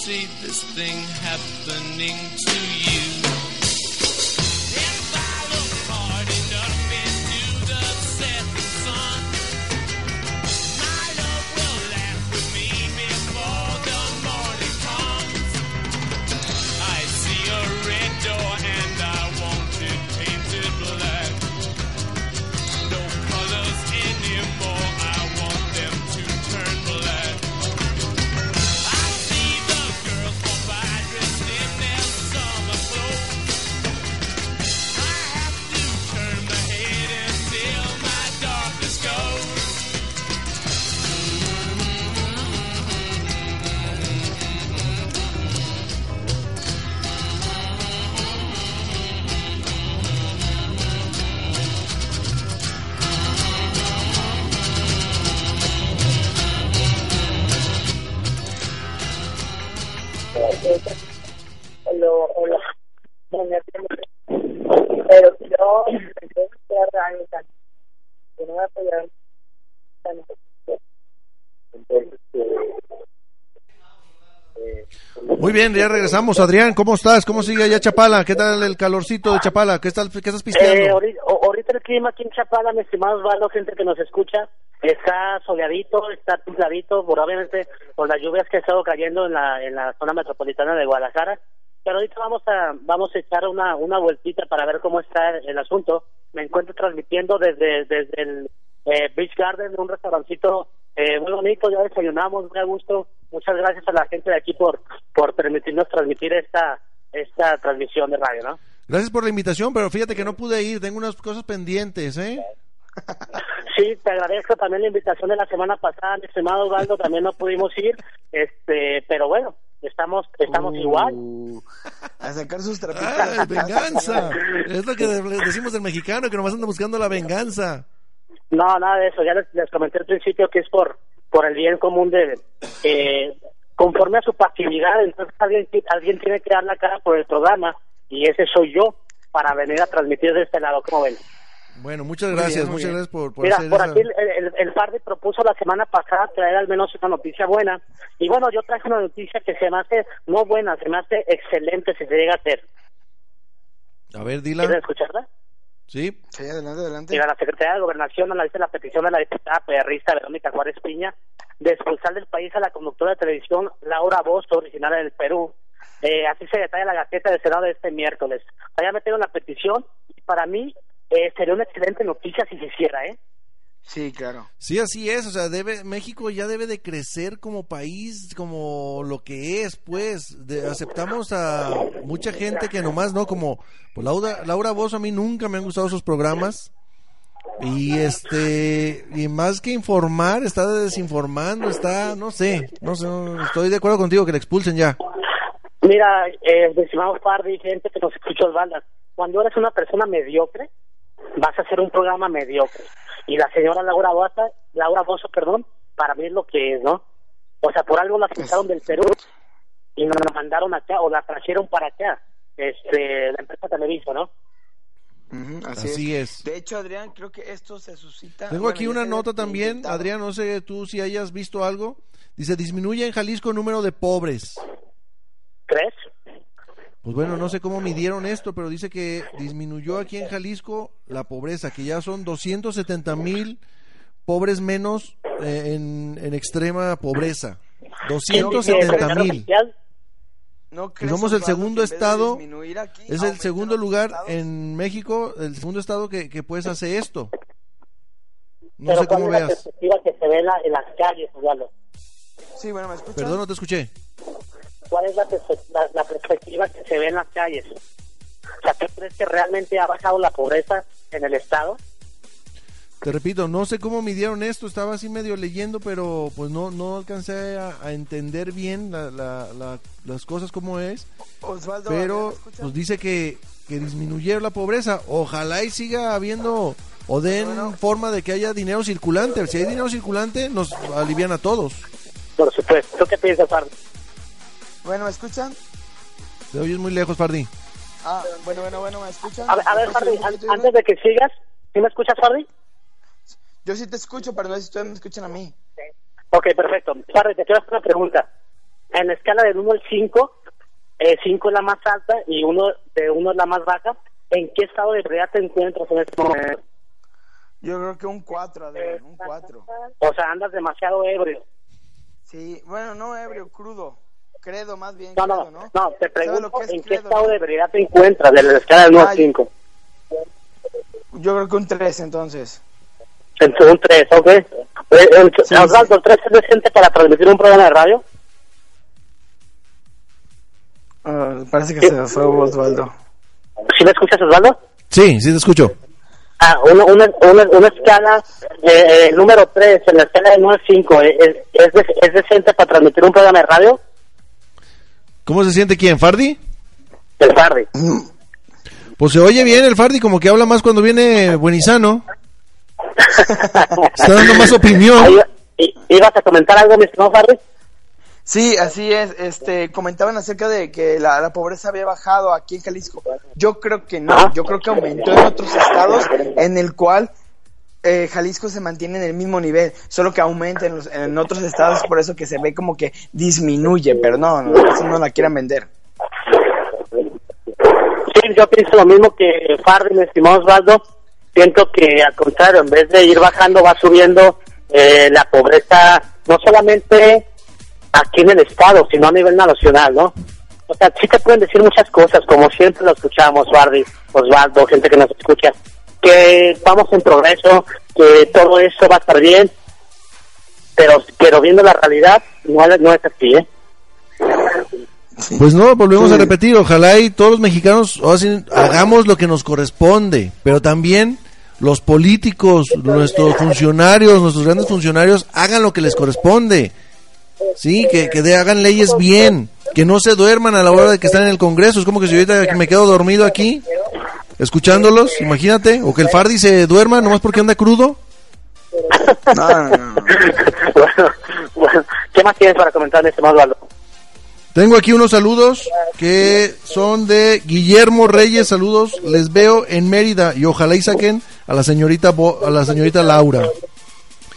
Foresee this thing Muy bien, ya regresamos. Adrián, ¿cómo estás? ¿Cómo sigue allá Chapala? ¿Qué tal el calorcito de Chapala? ¿Qué, estás, qué estás eh, pisteando? ahorita, o- ahorita el clima aquí en Chapala, mi estimado Osvaldo, gente que nos escucha, está soleadito, está templadito, por obviamente por las lluvias que ha estado cayendo en la, en la zona metropolitana de Guadalajara. Pero ahorita vamos a vamos a echar una, una vueltita para ver cómo está el, asunto. Me encuentro transmitiendo desde, desde el eh, Beach Garden, un restaurancito eh, muy bonito, ya desayunamos, muy a gusto. Muchas gracias a la gente de aquí por, por permitirnos transmitir esta, esta transmisión de radio, ¿no? Gracias por la invitación, pero fíjate que no pude ir. Tengo unas cosas pendientes, ¿eh? Sí, te agradezco también la invitación de la semana pasada, mi estimado Osvaldo, también no pudimos ir, este, pero bueno, estamos estamos igual. A sacar sus trapitos. ¡Ay, venganza! Es lo que de- decimos del mexicano, que nomás anda buscando la venganza. No, nada de eso, ya les, les comenté al principio que es por por el bien común de eh, conforme a su pasividad, entonces alguien alguien tiene que dar la cara por el programa y ese soy yo para venir a transmitir de este lado, como ven. Bueno, muchas gracias, bien, muchas bien. gracias por, por Mira, hacer por esa- aquí el, el, el Fardi propuso la semana pasada traer al menos una noticia buena. Y bueno, yo traje una noticia que se me hace no buena, se me hace excelente si se llega a hacer. A ver, dila. ¿Quieres escucharla? Sí. Sí, adelante, adelante. Mira, la Secretaría de Gobernación analiza la petición de la diputada perrista Verónica Juárez Piña de expulsar del país a la conductora de televisión Laura Bosto, originaria del Perú. Eh, así se detalla la Gaceta del Senado de este miércoles. Allá metieron la petición y para mí eh, sería una excelente noticia si se hiciera, ¿eh? Sí, claro. Sí, así es, o sea, debe México ya debe de crecer como país, como lo que es, pues, de- aceptamos a mucha gente que nomás, ¿no? Como pues, Laura, Laura Bozo, a mí nunca me han gustado sus programas. Y este, y más que informar, está desinformando, está, no sé, no sé, no- estoy de acuerdo contigo que le expulsen ya. Mira, eh, estimado Fardi, gente que nos escucha Osvaldo, cuando eres una persona mediocre, vas a hacer un programa mediocre. Y la señora Laura Bosa, Laura Bozo, perdón, para mí es lo que es, ¿no? O sea, por algo la expulsaron del Perú y nos la mandaron acá, o la trajeron para acá, este, la empresa Televisa, ¿no? Ujú, así, Así es. es. De hecho, Adrián, creo que esto se suscita. Tengo bueno, aquí una nota también. Adrián, no sé tú si hayas visto algo. Dice, disminuye en Jalisco el número de pobres. ¿Crees? Pues bueno, no sé cómo midieron esto, pero dice que disminuyó aquí en Jalisco la pobreza, que ya son 270 mil pobres menos eh, en, en extrema pobreza. 270 mil. ¿No crees, somos el segundo estado, aquí, es el segundo lugar estados? en México, el segundo estado que, que pues hace esto. No Pero sé cómo ¿cuál es la veas. perspectiva que se ve en, la- en las calles, Osvaldo? Sí, bueno, ¿me escuchas? Perdón, no te escuché. ¿Cuál es la, perspe- la, la perspectiva que se ve en las calles? O sea, ¿tú crees que realmente ha bajado la pobreza en el Estado? Te repito, no sé cómo midieron esto, estaba así medio leyendo, pero pues no, no alcancé a, a entender bien la- la- la- las cosas como es. Osvaldo, Pero pues dice que, que disminuyeron la pobreza. Ojalá y siga habiendo o den forma de que haya dinero circulante. Si hay dinero circulante, nos alivian a todos. Por supuesto. ¿Tú qué piensas, Fardi? Bueno, ¿me escuchan? Te oyes muy lejos, Fardi. Ah, bueno, bueno, bueno, ¿me escuchan? A ver, a ver ¿Me Fardi, an- antes de que sigas, ¿sí me escuchas, Fardi? Yo sí te escucho, pero no sé si ustedes me escuchan a mí. Ok, perfecto. Fardi, te quiero hacer una pregunta. En la escala del 1 al 5, 5 es la más alta y uno de 1 es la más baja. ¿En qué estado de ebriedad te encuentras en este momento? Yo creo que un 4, Adrián, un 4. O sea, andas demasiado ebrio. Sí, bueno, no ebrio, crudo. Credo, más bien, No, credo, no, ¿no? te ¿Sabes pregunto lo que es en qué credo, estado no? de ebriedad te encuentras de la escala del 1 al Ay. 5. Yo creo que un 3, entonces. En un 3, ¿ok? Eh, el- Osvaldo, ¿el 3 es decente para transmitir un programa de radio? Ah, parece que se fue Osvaldo. ¿Sí me escuchas, Osvaldo? Sí, sí te escucho. Ah, una, una, una, una escala, eh, eh, número 3, en la escala del 1 al 5, ¿es, es, de- ¿es decente para transmitir un programa de radio? ¿Cómo se siente quién, Fardi? El Fardi. Pues se oye bien el Fardi, como que habla más cuando viene Buenizano. Está dando más opinión. ¿Ibas a comentar algo, mi estimado Fardi? Sí, así es. Este, comentaban acerca de que la, la pobreza había bajado aquí en Jalisco. Yo creo que no. Yo creo que aumentó en otros estados, en el cual eh, Jalisco se mantiene en el mismo nivel, solo que aumenta en, los- en otros estados, por eso que se ve como que disminuye, pero no, no, la quieran vender. Sí, yo pienso lo mismo que Fardi, mi estimado Osvaldo. Siento que al contrario, en vez de ir bajando, va subiendo eh, la pobreza, no solamente aquí en el Estado, sino a nivel nacional, ¿no? O sea, sí te pueden decir muchas cosas, como siempre lo escuchamos, Fardi, Osvaldo, gente que nos escucha, que vamos en progreso, que todo eso va a estar bien, pero pero viendo la realidad, no, es- no es así, ¿eh? Pues no, volvemos a repetir, ojalá y todos los mexicanos hagamos lo que nos corresponde, pero también los políticos, nuestros funcionarios, nuestros grandes funcionarios, hagan lo que les corresponde. Sí, que, que de- hagan leyes bien, que no se duerman a la hora de que están en el Congreso. Es como que si ahorita me quedo dormido aquí, escuchándolos, imagínate, o que el Fardi se duerma nomás porque anda crudo. No, no, no. bueno, bueno, ¿qué más tienes para comentar, estimado Osvaldo? Tengo aquí unos saludos que son de Guillermo Reyes, saludos, les veo en Mérida y ojalá y saquen a la señorita Bo- a la señorita Laura.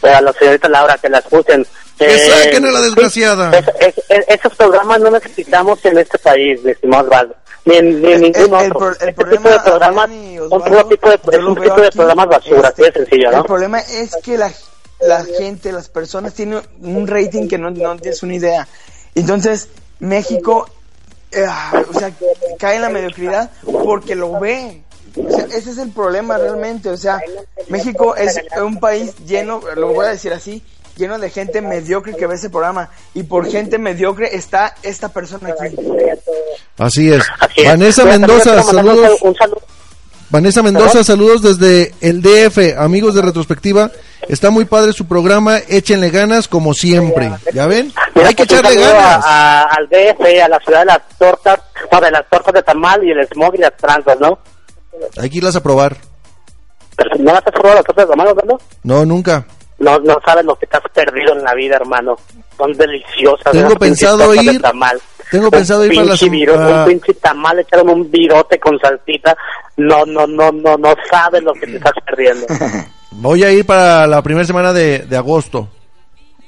Eh, a la señorita Laura, que la escuchen. Que Eh, saquen a la desgraciada. es- es- es- esos programas no necesitamos en este país, estimado Osvaldo. Ni en, ni en ningún el otro. pro- el este tipo problema, de programas son Osvaldo, puro tipo de, es un tipo de programas basura, así de sencillo, El ¿no? problema es que la, la gente, las personas tienen un rating que no, no tienes una idea. Entonces, México, eh, o sea, cae en la mediocridad porque lo ve. O sea, ese es el problema realmente. O sea, México es un país lleno, lo voy a decir así, lleno de gente mediocre que ve ese programa. Y por gente mediocre está esta persona aquí. Así es. es. Vanessa Mendoza, saludos. sal- un saludo. Vanessa Mendoza, ¿Perdón? saludos desde el DF, amigos de Retrospectiva. Está muy padre su programa, échenle ganas como siempre. ¿Ya ven? Mira, Hay que pues, echarle ganas. a- a- al DF, a la ciudad de las tortas, no, de las tortas de tamal y el smog y las tranzas, ¿no? Hay que irlas a probar. Pero, ¿No las has probado las tortas de tamal, Osvaldo? No, nunca. No, no sabes lo que te has perdido en la vida, hermano. Son deliciosas. Tengo pensado ir- tamal. tengo Un pensado ir para la pinche sem- viro- ah. Un pinche tamal, echaron un virote con salsita. No, no, no, no, no sabes lo que te estás perdiendo. Voy a ir para la primera semana de, de agosto.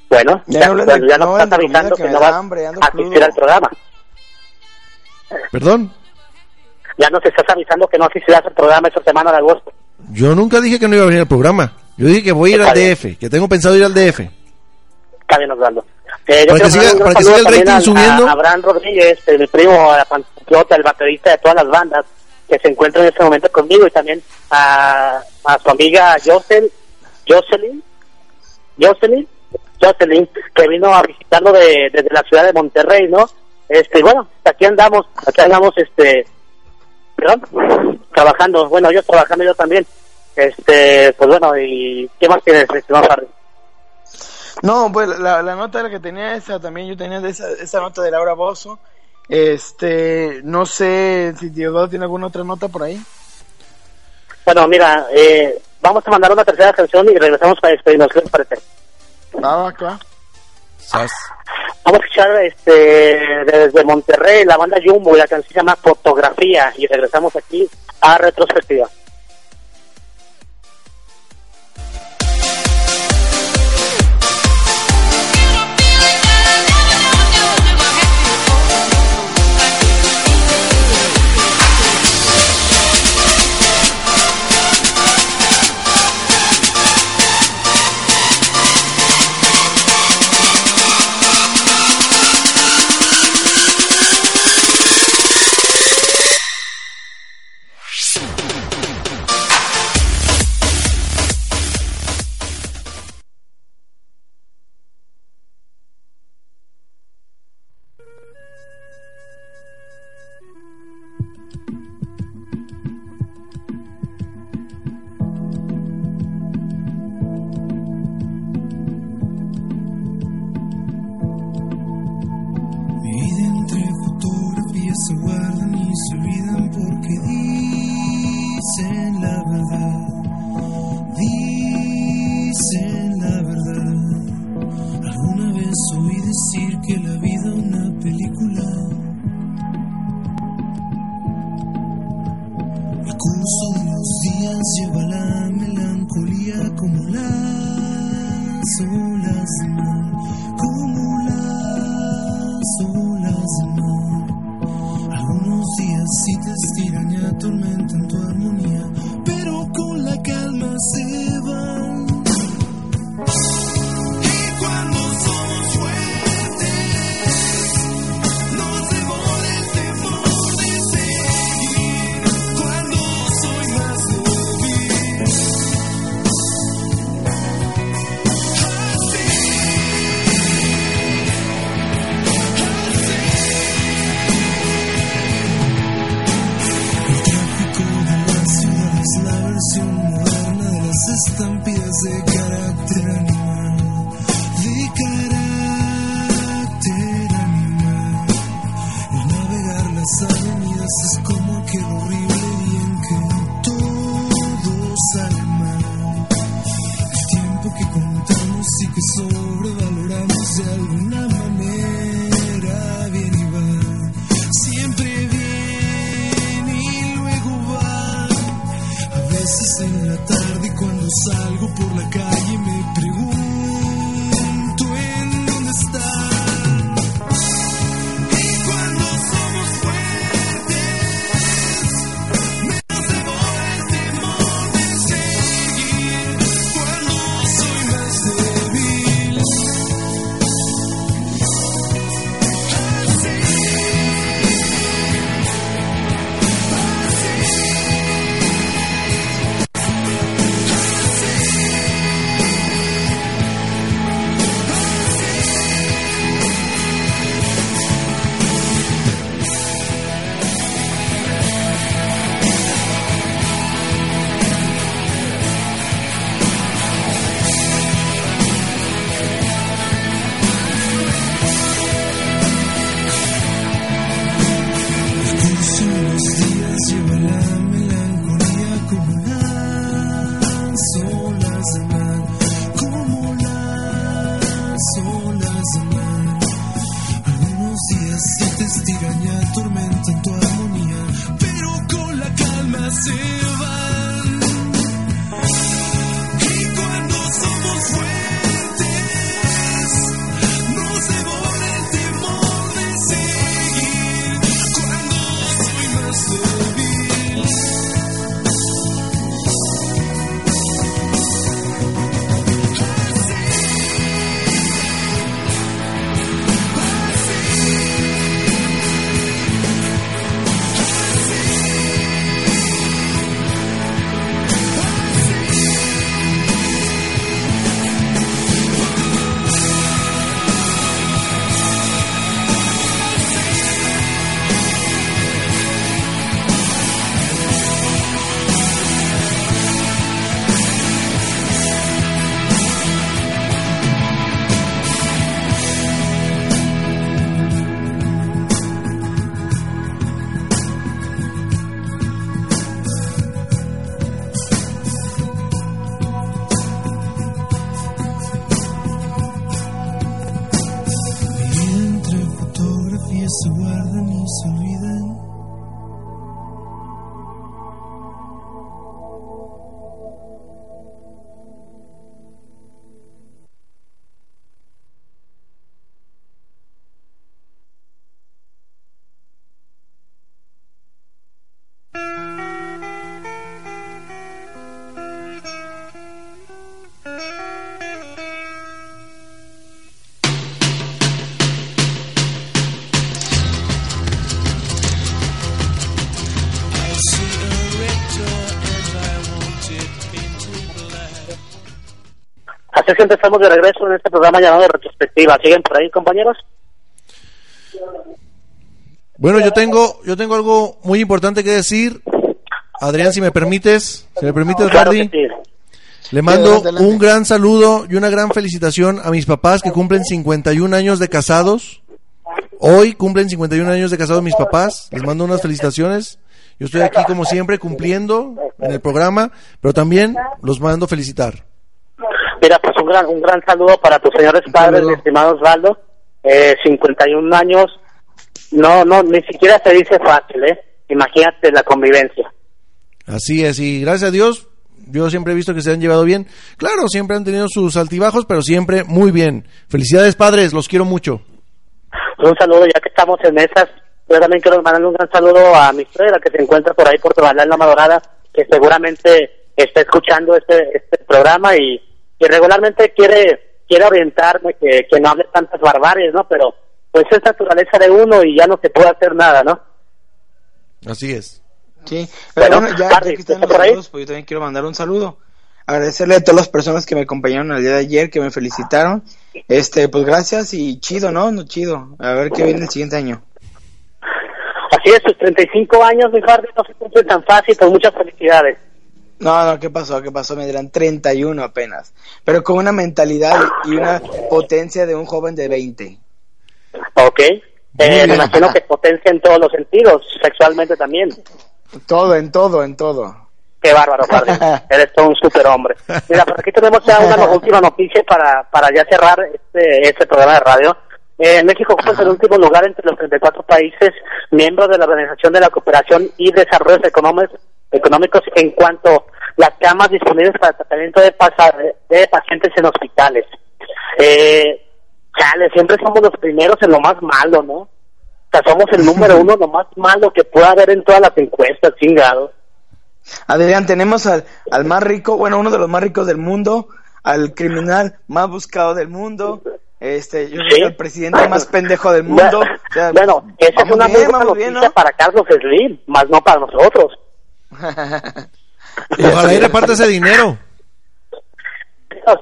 Bueno, Ya ya, no pues, ya nos estás avisando que no vas hambre, a asistir crudo. al programa. ¿Perdón? Ya nos estás avisando que no asistirás al programa esta semana de agosto. Yo nunca dije que no iba a venir al programa. Yo dije que voy a ir al. DF, que tengo pensado ir al DF. Está bien, Osvaldo. Eh, Para que siga- para que siga el rating a- subiendo. A Abraham Rodríguez, mi primo, a la panflota, el baterista de todas las bandas, que se encuentra en este momento conmigo, y también a, a su amiga Jocel, Jocelyn, Jocelyn, Jocelyn, que vino a visitarlo de, desde la ciudad de Monterrey, ¿no? Este, y bueno, aquí andamos, aquí andamos, este, perdón, trabajando, bueno, yo trabajando yo también, este, pues bueno, y ¿qué más tienes, estimado Harry? No, pues la, la nota la que tenía esa también, yo tenía de esa, esa nota de Laura Bozo. Este, no sé si Diego tiene alguna otra nota por ahí. Bueno, mira, eh, vamos a mandar una tercera canción y regresamos para despedirnos. ¿Qué les parece? Ah, acá. Vamos a escuchar este, desde Monterrey la banda Jumbo y la canción se llama Fotografía y regresamos aquí a Retrospectiva. Así es que estamos de regreso en este programa llamado Retrospectiva. ¿Siguen por ahí, compañeros? Bueno, yo tengo, yo tengo algo muy importante que decir. Adrián, si me permites, si me permites, Claro Bardi, sí. le mando un gran saludo y una gran felicitación a mis papás que cumplen 51 años de casados. Hoy cumplen 51 años de casados mis papás. Les mando unas felicitaciones. Yo estoy aquí como siempre cumpliendo en el programa, pero también los mando felicitar. Mira, pues un gran, un gran saludo para tus señores padres, mi estimado Osvaldo. Eh, 51 años, no, no, ni siquiera se dice fácil, ¿eh? Imagínate la convivencia. Así es, y gracias a Dios, yo siempre he visto que se han llevado bien. Claro, siempre han tenido sus altibajos, pero siempre muy bien. Felicidades padres, los quiero mucho. Un saludo, ya que estamos en esas, yo también quiero mandarle un gran saludo a mi suegra que se encuentra por ahí por Tobalá en la Madorada, que seguramente está escuchando este, este programa y, y regularmente quiere, quiere orientarme, que, que no hable tantas barbaries, ¿no? Pero pues es naturaleza de uno y ya no se puede hacer nada, ¿no? Así es. Sí, pero Bueno, bueno, ya, Barry, ya que están ¿estás los por ahí? saludos, pues yo también quiero mandar un saludo. Agradecerle a todas las personas que me acompañaron el día de ayer, que me felicitaron. Este, pues gracias y chido, ¿no? No chido. A ver qué viene el siguiente año. Así es, sus 35 años, mi Hardy, no se cumplen tan fácil, con muchas felicidades. No, no, ¿qué pasó? ¿Qué pasó? Me dirán 31 apenas. Pero con una mentalidad y una potencia de un joven de 20. Ok. Eh, me imagino que potencia en todos los sentidos, sexualmente también. Todo, en todo, en todo. Qué bárbaro, Hardy. Eres todo un superhombre. Mira, por aquí tenemos ya una última noticia para, para ya cerrar este, este programa de radio. Eh, México ocupa el último lugar entre los 34 países miembros de la Organización de la Cooperación y Desarrollo Económicos, económicos en cuanto a las camas disponibles para tratamiento de, de pacientes en hospitales. Eh, chale, siempre somos los primeros en lo más malo, ¿no? O sea, somos el número uno, lo más malo que pueda haber en todas las encuestas, chingados. Adrián, tenemos al, al más rico, bueno, uno de los más ricos del mundo, al criminal más buscado del mundo, este, yo soy el presidente más pendejo del mundo. O sea, Bueno, esa es una bien, muy buena bien, noticia para Carlos Slim, más no para nosotros. Ojalá y reparte ese dinero.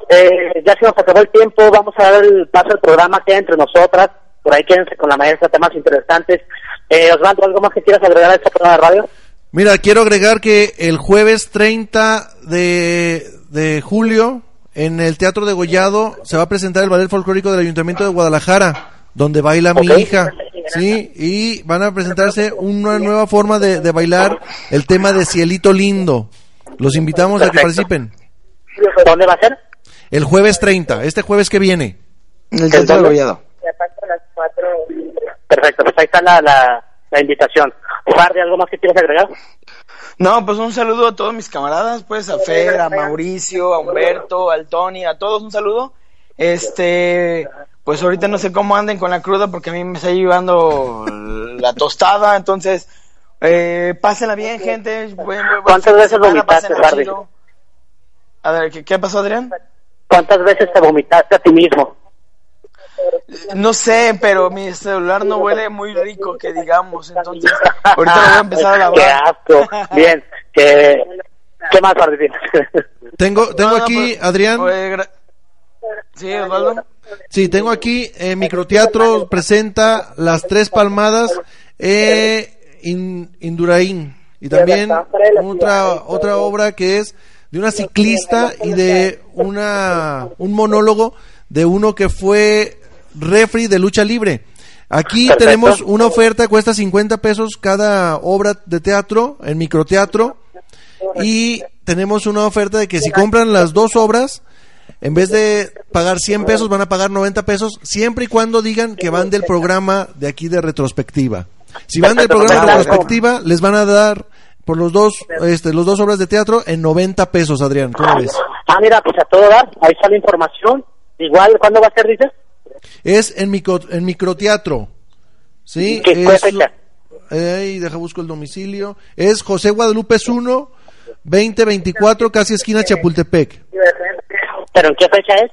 Eh, ya se nos acabó el tiempo, vamos a dar el paso al programa que hay entre nosotras. Por ahí quédense con la maestra, temas interesantes. Eh, Osvaldo, ¿algo más que quieras agregar a este programa de radio? Mira, quiero agregar que el jueves 30 de, de julio en el Teatro de Gollado se va a presentar el ballet folclórico del Ayuntamiento de Guadalajara, donde baila mi hija, ¿sí? Y van a presentarse una nueva forma de, de bailar el tema de Cielito Lindo. Los invitamos a que participen. ¿Dónde va a ser? El jueves 30, este jueves que viene. En el Teatro de Gollado. Perfecto, pues ahí está la, la, la invitación. Fardi, ¿algo más que quieras agregar? No, pues un saludo a todos mis camaradas, pues a Fer, a Mauricio, a Humberto, al Tony, a todos un saludo. Este, pues ahorita no sé cómo anden con la cruda porque a mí me está llevando la tostada, entonces eh, pásenla bien, gente. ¿Cuántas veces semana, vomitaste, chido. A ver, ¿qué, qué pasó, Adrián? ¿Cuántas veces te vomitaste a ti mismo? No sé, pero mi celular no huele muy rico, que digamos, entonces ahorita lo voy a empezar a ¡Qué lavar. asco! Bien, ¿qué, qué más, Fardi? Tengo, tengo No, no, aquí, pues, Adrián. pues, gra- Sí, Osvaldo. Sí, tengo aquí eh, Microteatro presenta Las Tres Palmadas eh, in- Indurain y también otra otra obra que es de una ciclista y de una un monólogo de uno que fue refri de lucha libre. Aquí Perfecto. tenemos una oferta, cuesta 50 pesos cada obra de teatro en microteatro y tenemos una oferta de que si compran las dos obras, en vez de pagar 100 pesos, van a pagar 90 pesos, siempre y cuando digan que van del programa de aquí de retrospectiva. Si van del programa de retrospectiva, les van a dar por los dos, este, los dos obras de teatro en 90 pesos, Adrián. ¿Cómo ves? Ah, mira, pues a todo dar, ahí está la información. Igual, ¿cuándo va a ser, dices? Es en, micro, en microteatro. ¿Sí? ¿Qué Es- fecha? Ey, deja busco el domicilio. Es José Guadalupe 1, 2024, casi esquina Chapultepec. ¿Pero en qué fecha es?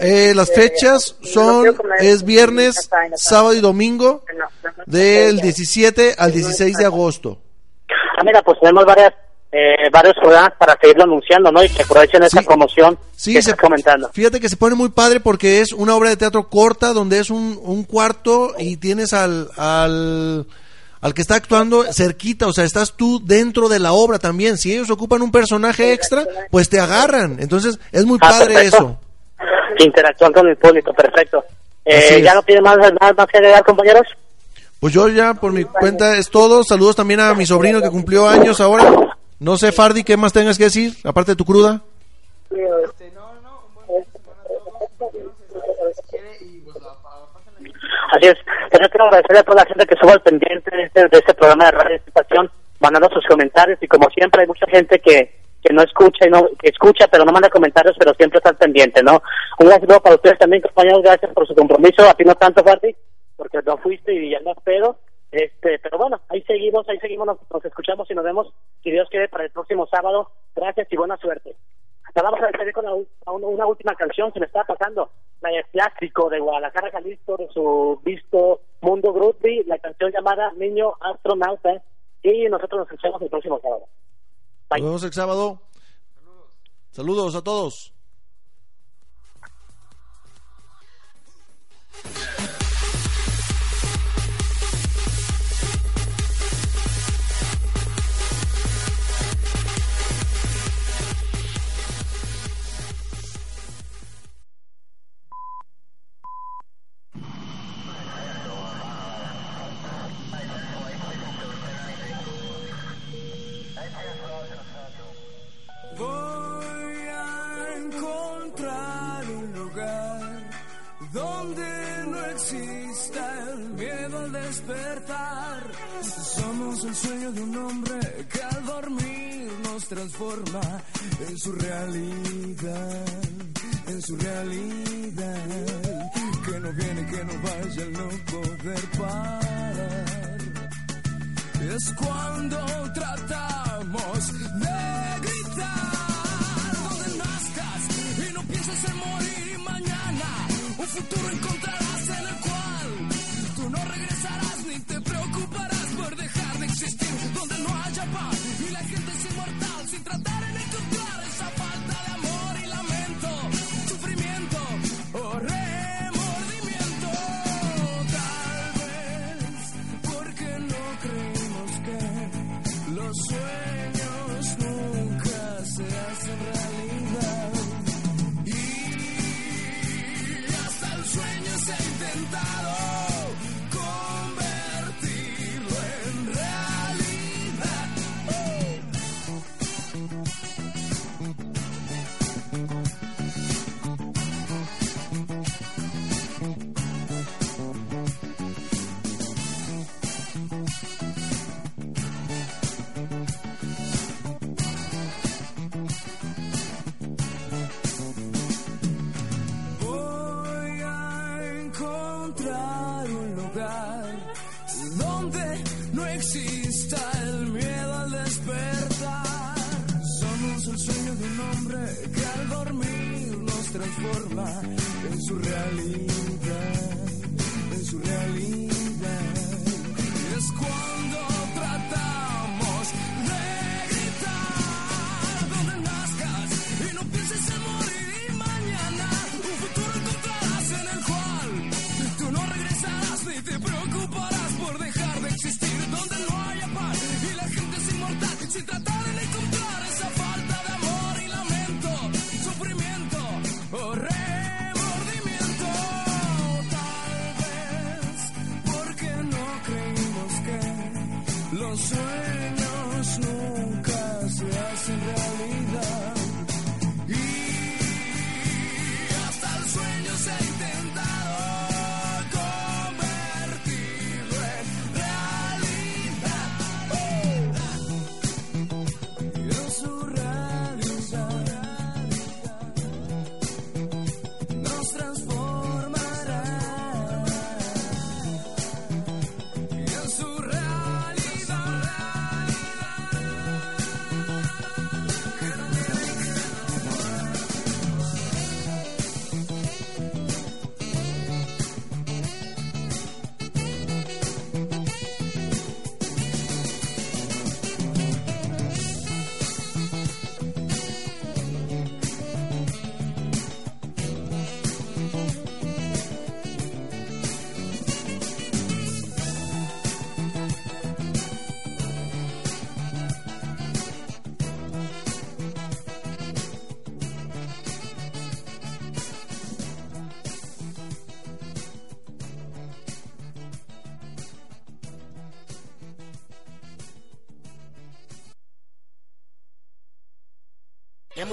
Eh, las fechas son, es viernes, sábado y domingo, del 17 al 16 de agosto. Ah, mira, pues tenemos varias eh, varios programas para seguirlo anunciando, ¿no? Y que aprovechen esa promoción Sí, que se- estás comentando. Fíjate que se pone muy padre porque es una obra de teatro corta donde es un, un cuarto y tienes al, al, al que está actuando cerquita, o sea, estás tú dentro de la obra también. Si ellos ocupan un personaje extra, pues te agarran. Entonces es muy Ah, padre perfecto. eso. Interactúan con el público, perfecto. Eh. ¿Ya no tienen más, más, más que agregar, compañeros? Pues yo ya por mi cuenta es todo. Saludos también a mi sobrino que cumplió años ahora. No sé, Fardi, ¿qué más tengas que decir? Aparte de tu cruda. Así es. Yo quiero agradecerle a toda la gente que estuvo al pendiente de este, de este programa de radio estación, mandando sus comentarios. Y como siempre hay mucha gente que, que no escucha y no que escucha pero no manda comentarios pero siempre está al pendiente, ¿no? Un saludo para ustedes también compañeros, gracias por su compromiso, a ti no tanto Fardi, porque no fuiste y ya no pedo, este, pero bueno, ahí seguimos, ahí seguimos, nos, escuchamos y nos vemos, si Dios quiere, para el próximo sábado, gracias y buena suerte. Hasta vamos a despedir con una, última canción que me está pasando, clásico de Guadalajara, Jalisco, de su visto Mundo Rugby, la canción llamada Niño Astronauta, y nosotros nos escuchamos el próximo sábado. Nos vemos el sábado. Saludos a todos. Exista el miedo al despertar. Somos el sueño de un hombre que al dormir nos transforma en su realidad, en su realidad. Que no viene, que no vaya el no poder parar. Es cuando tratamos de gritar donde nazcas y no pienses en morir futuro encontrarás en el cual tú no regresarás ni te preocuparás por dejar de existir. Donde no haya paz y la gente es inmortal sin tratar en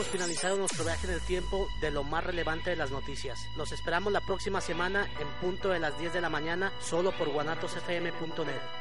hemos finalizado nuestro viaje en el tiempo de lo más relevante de las noticias. Los esperamos la próxima semana en punto de las 10 de la mañana, solo por guanatosfm.net.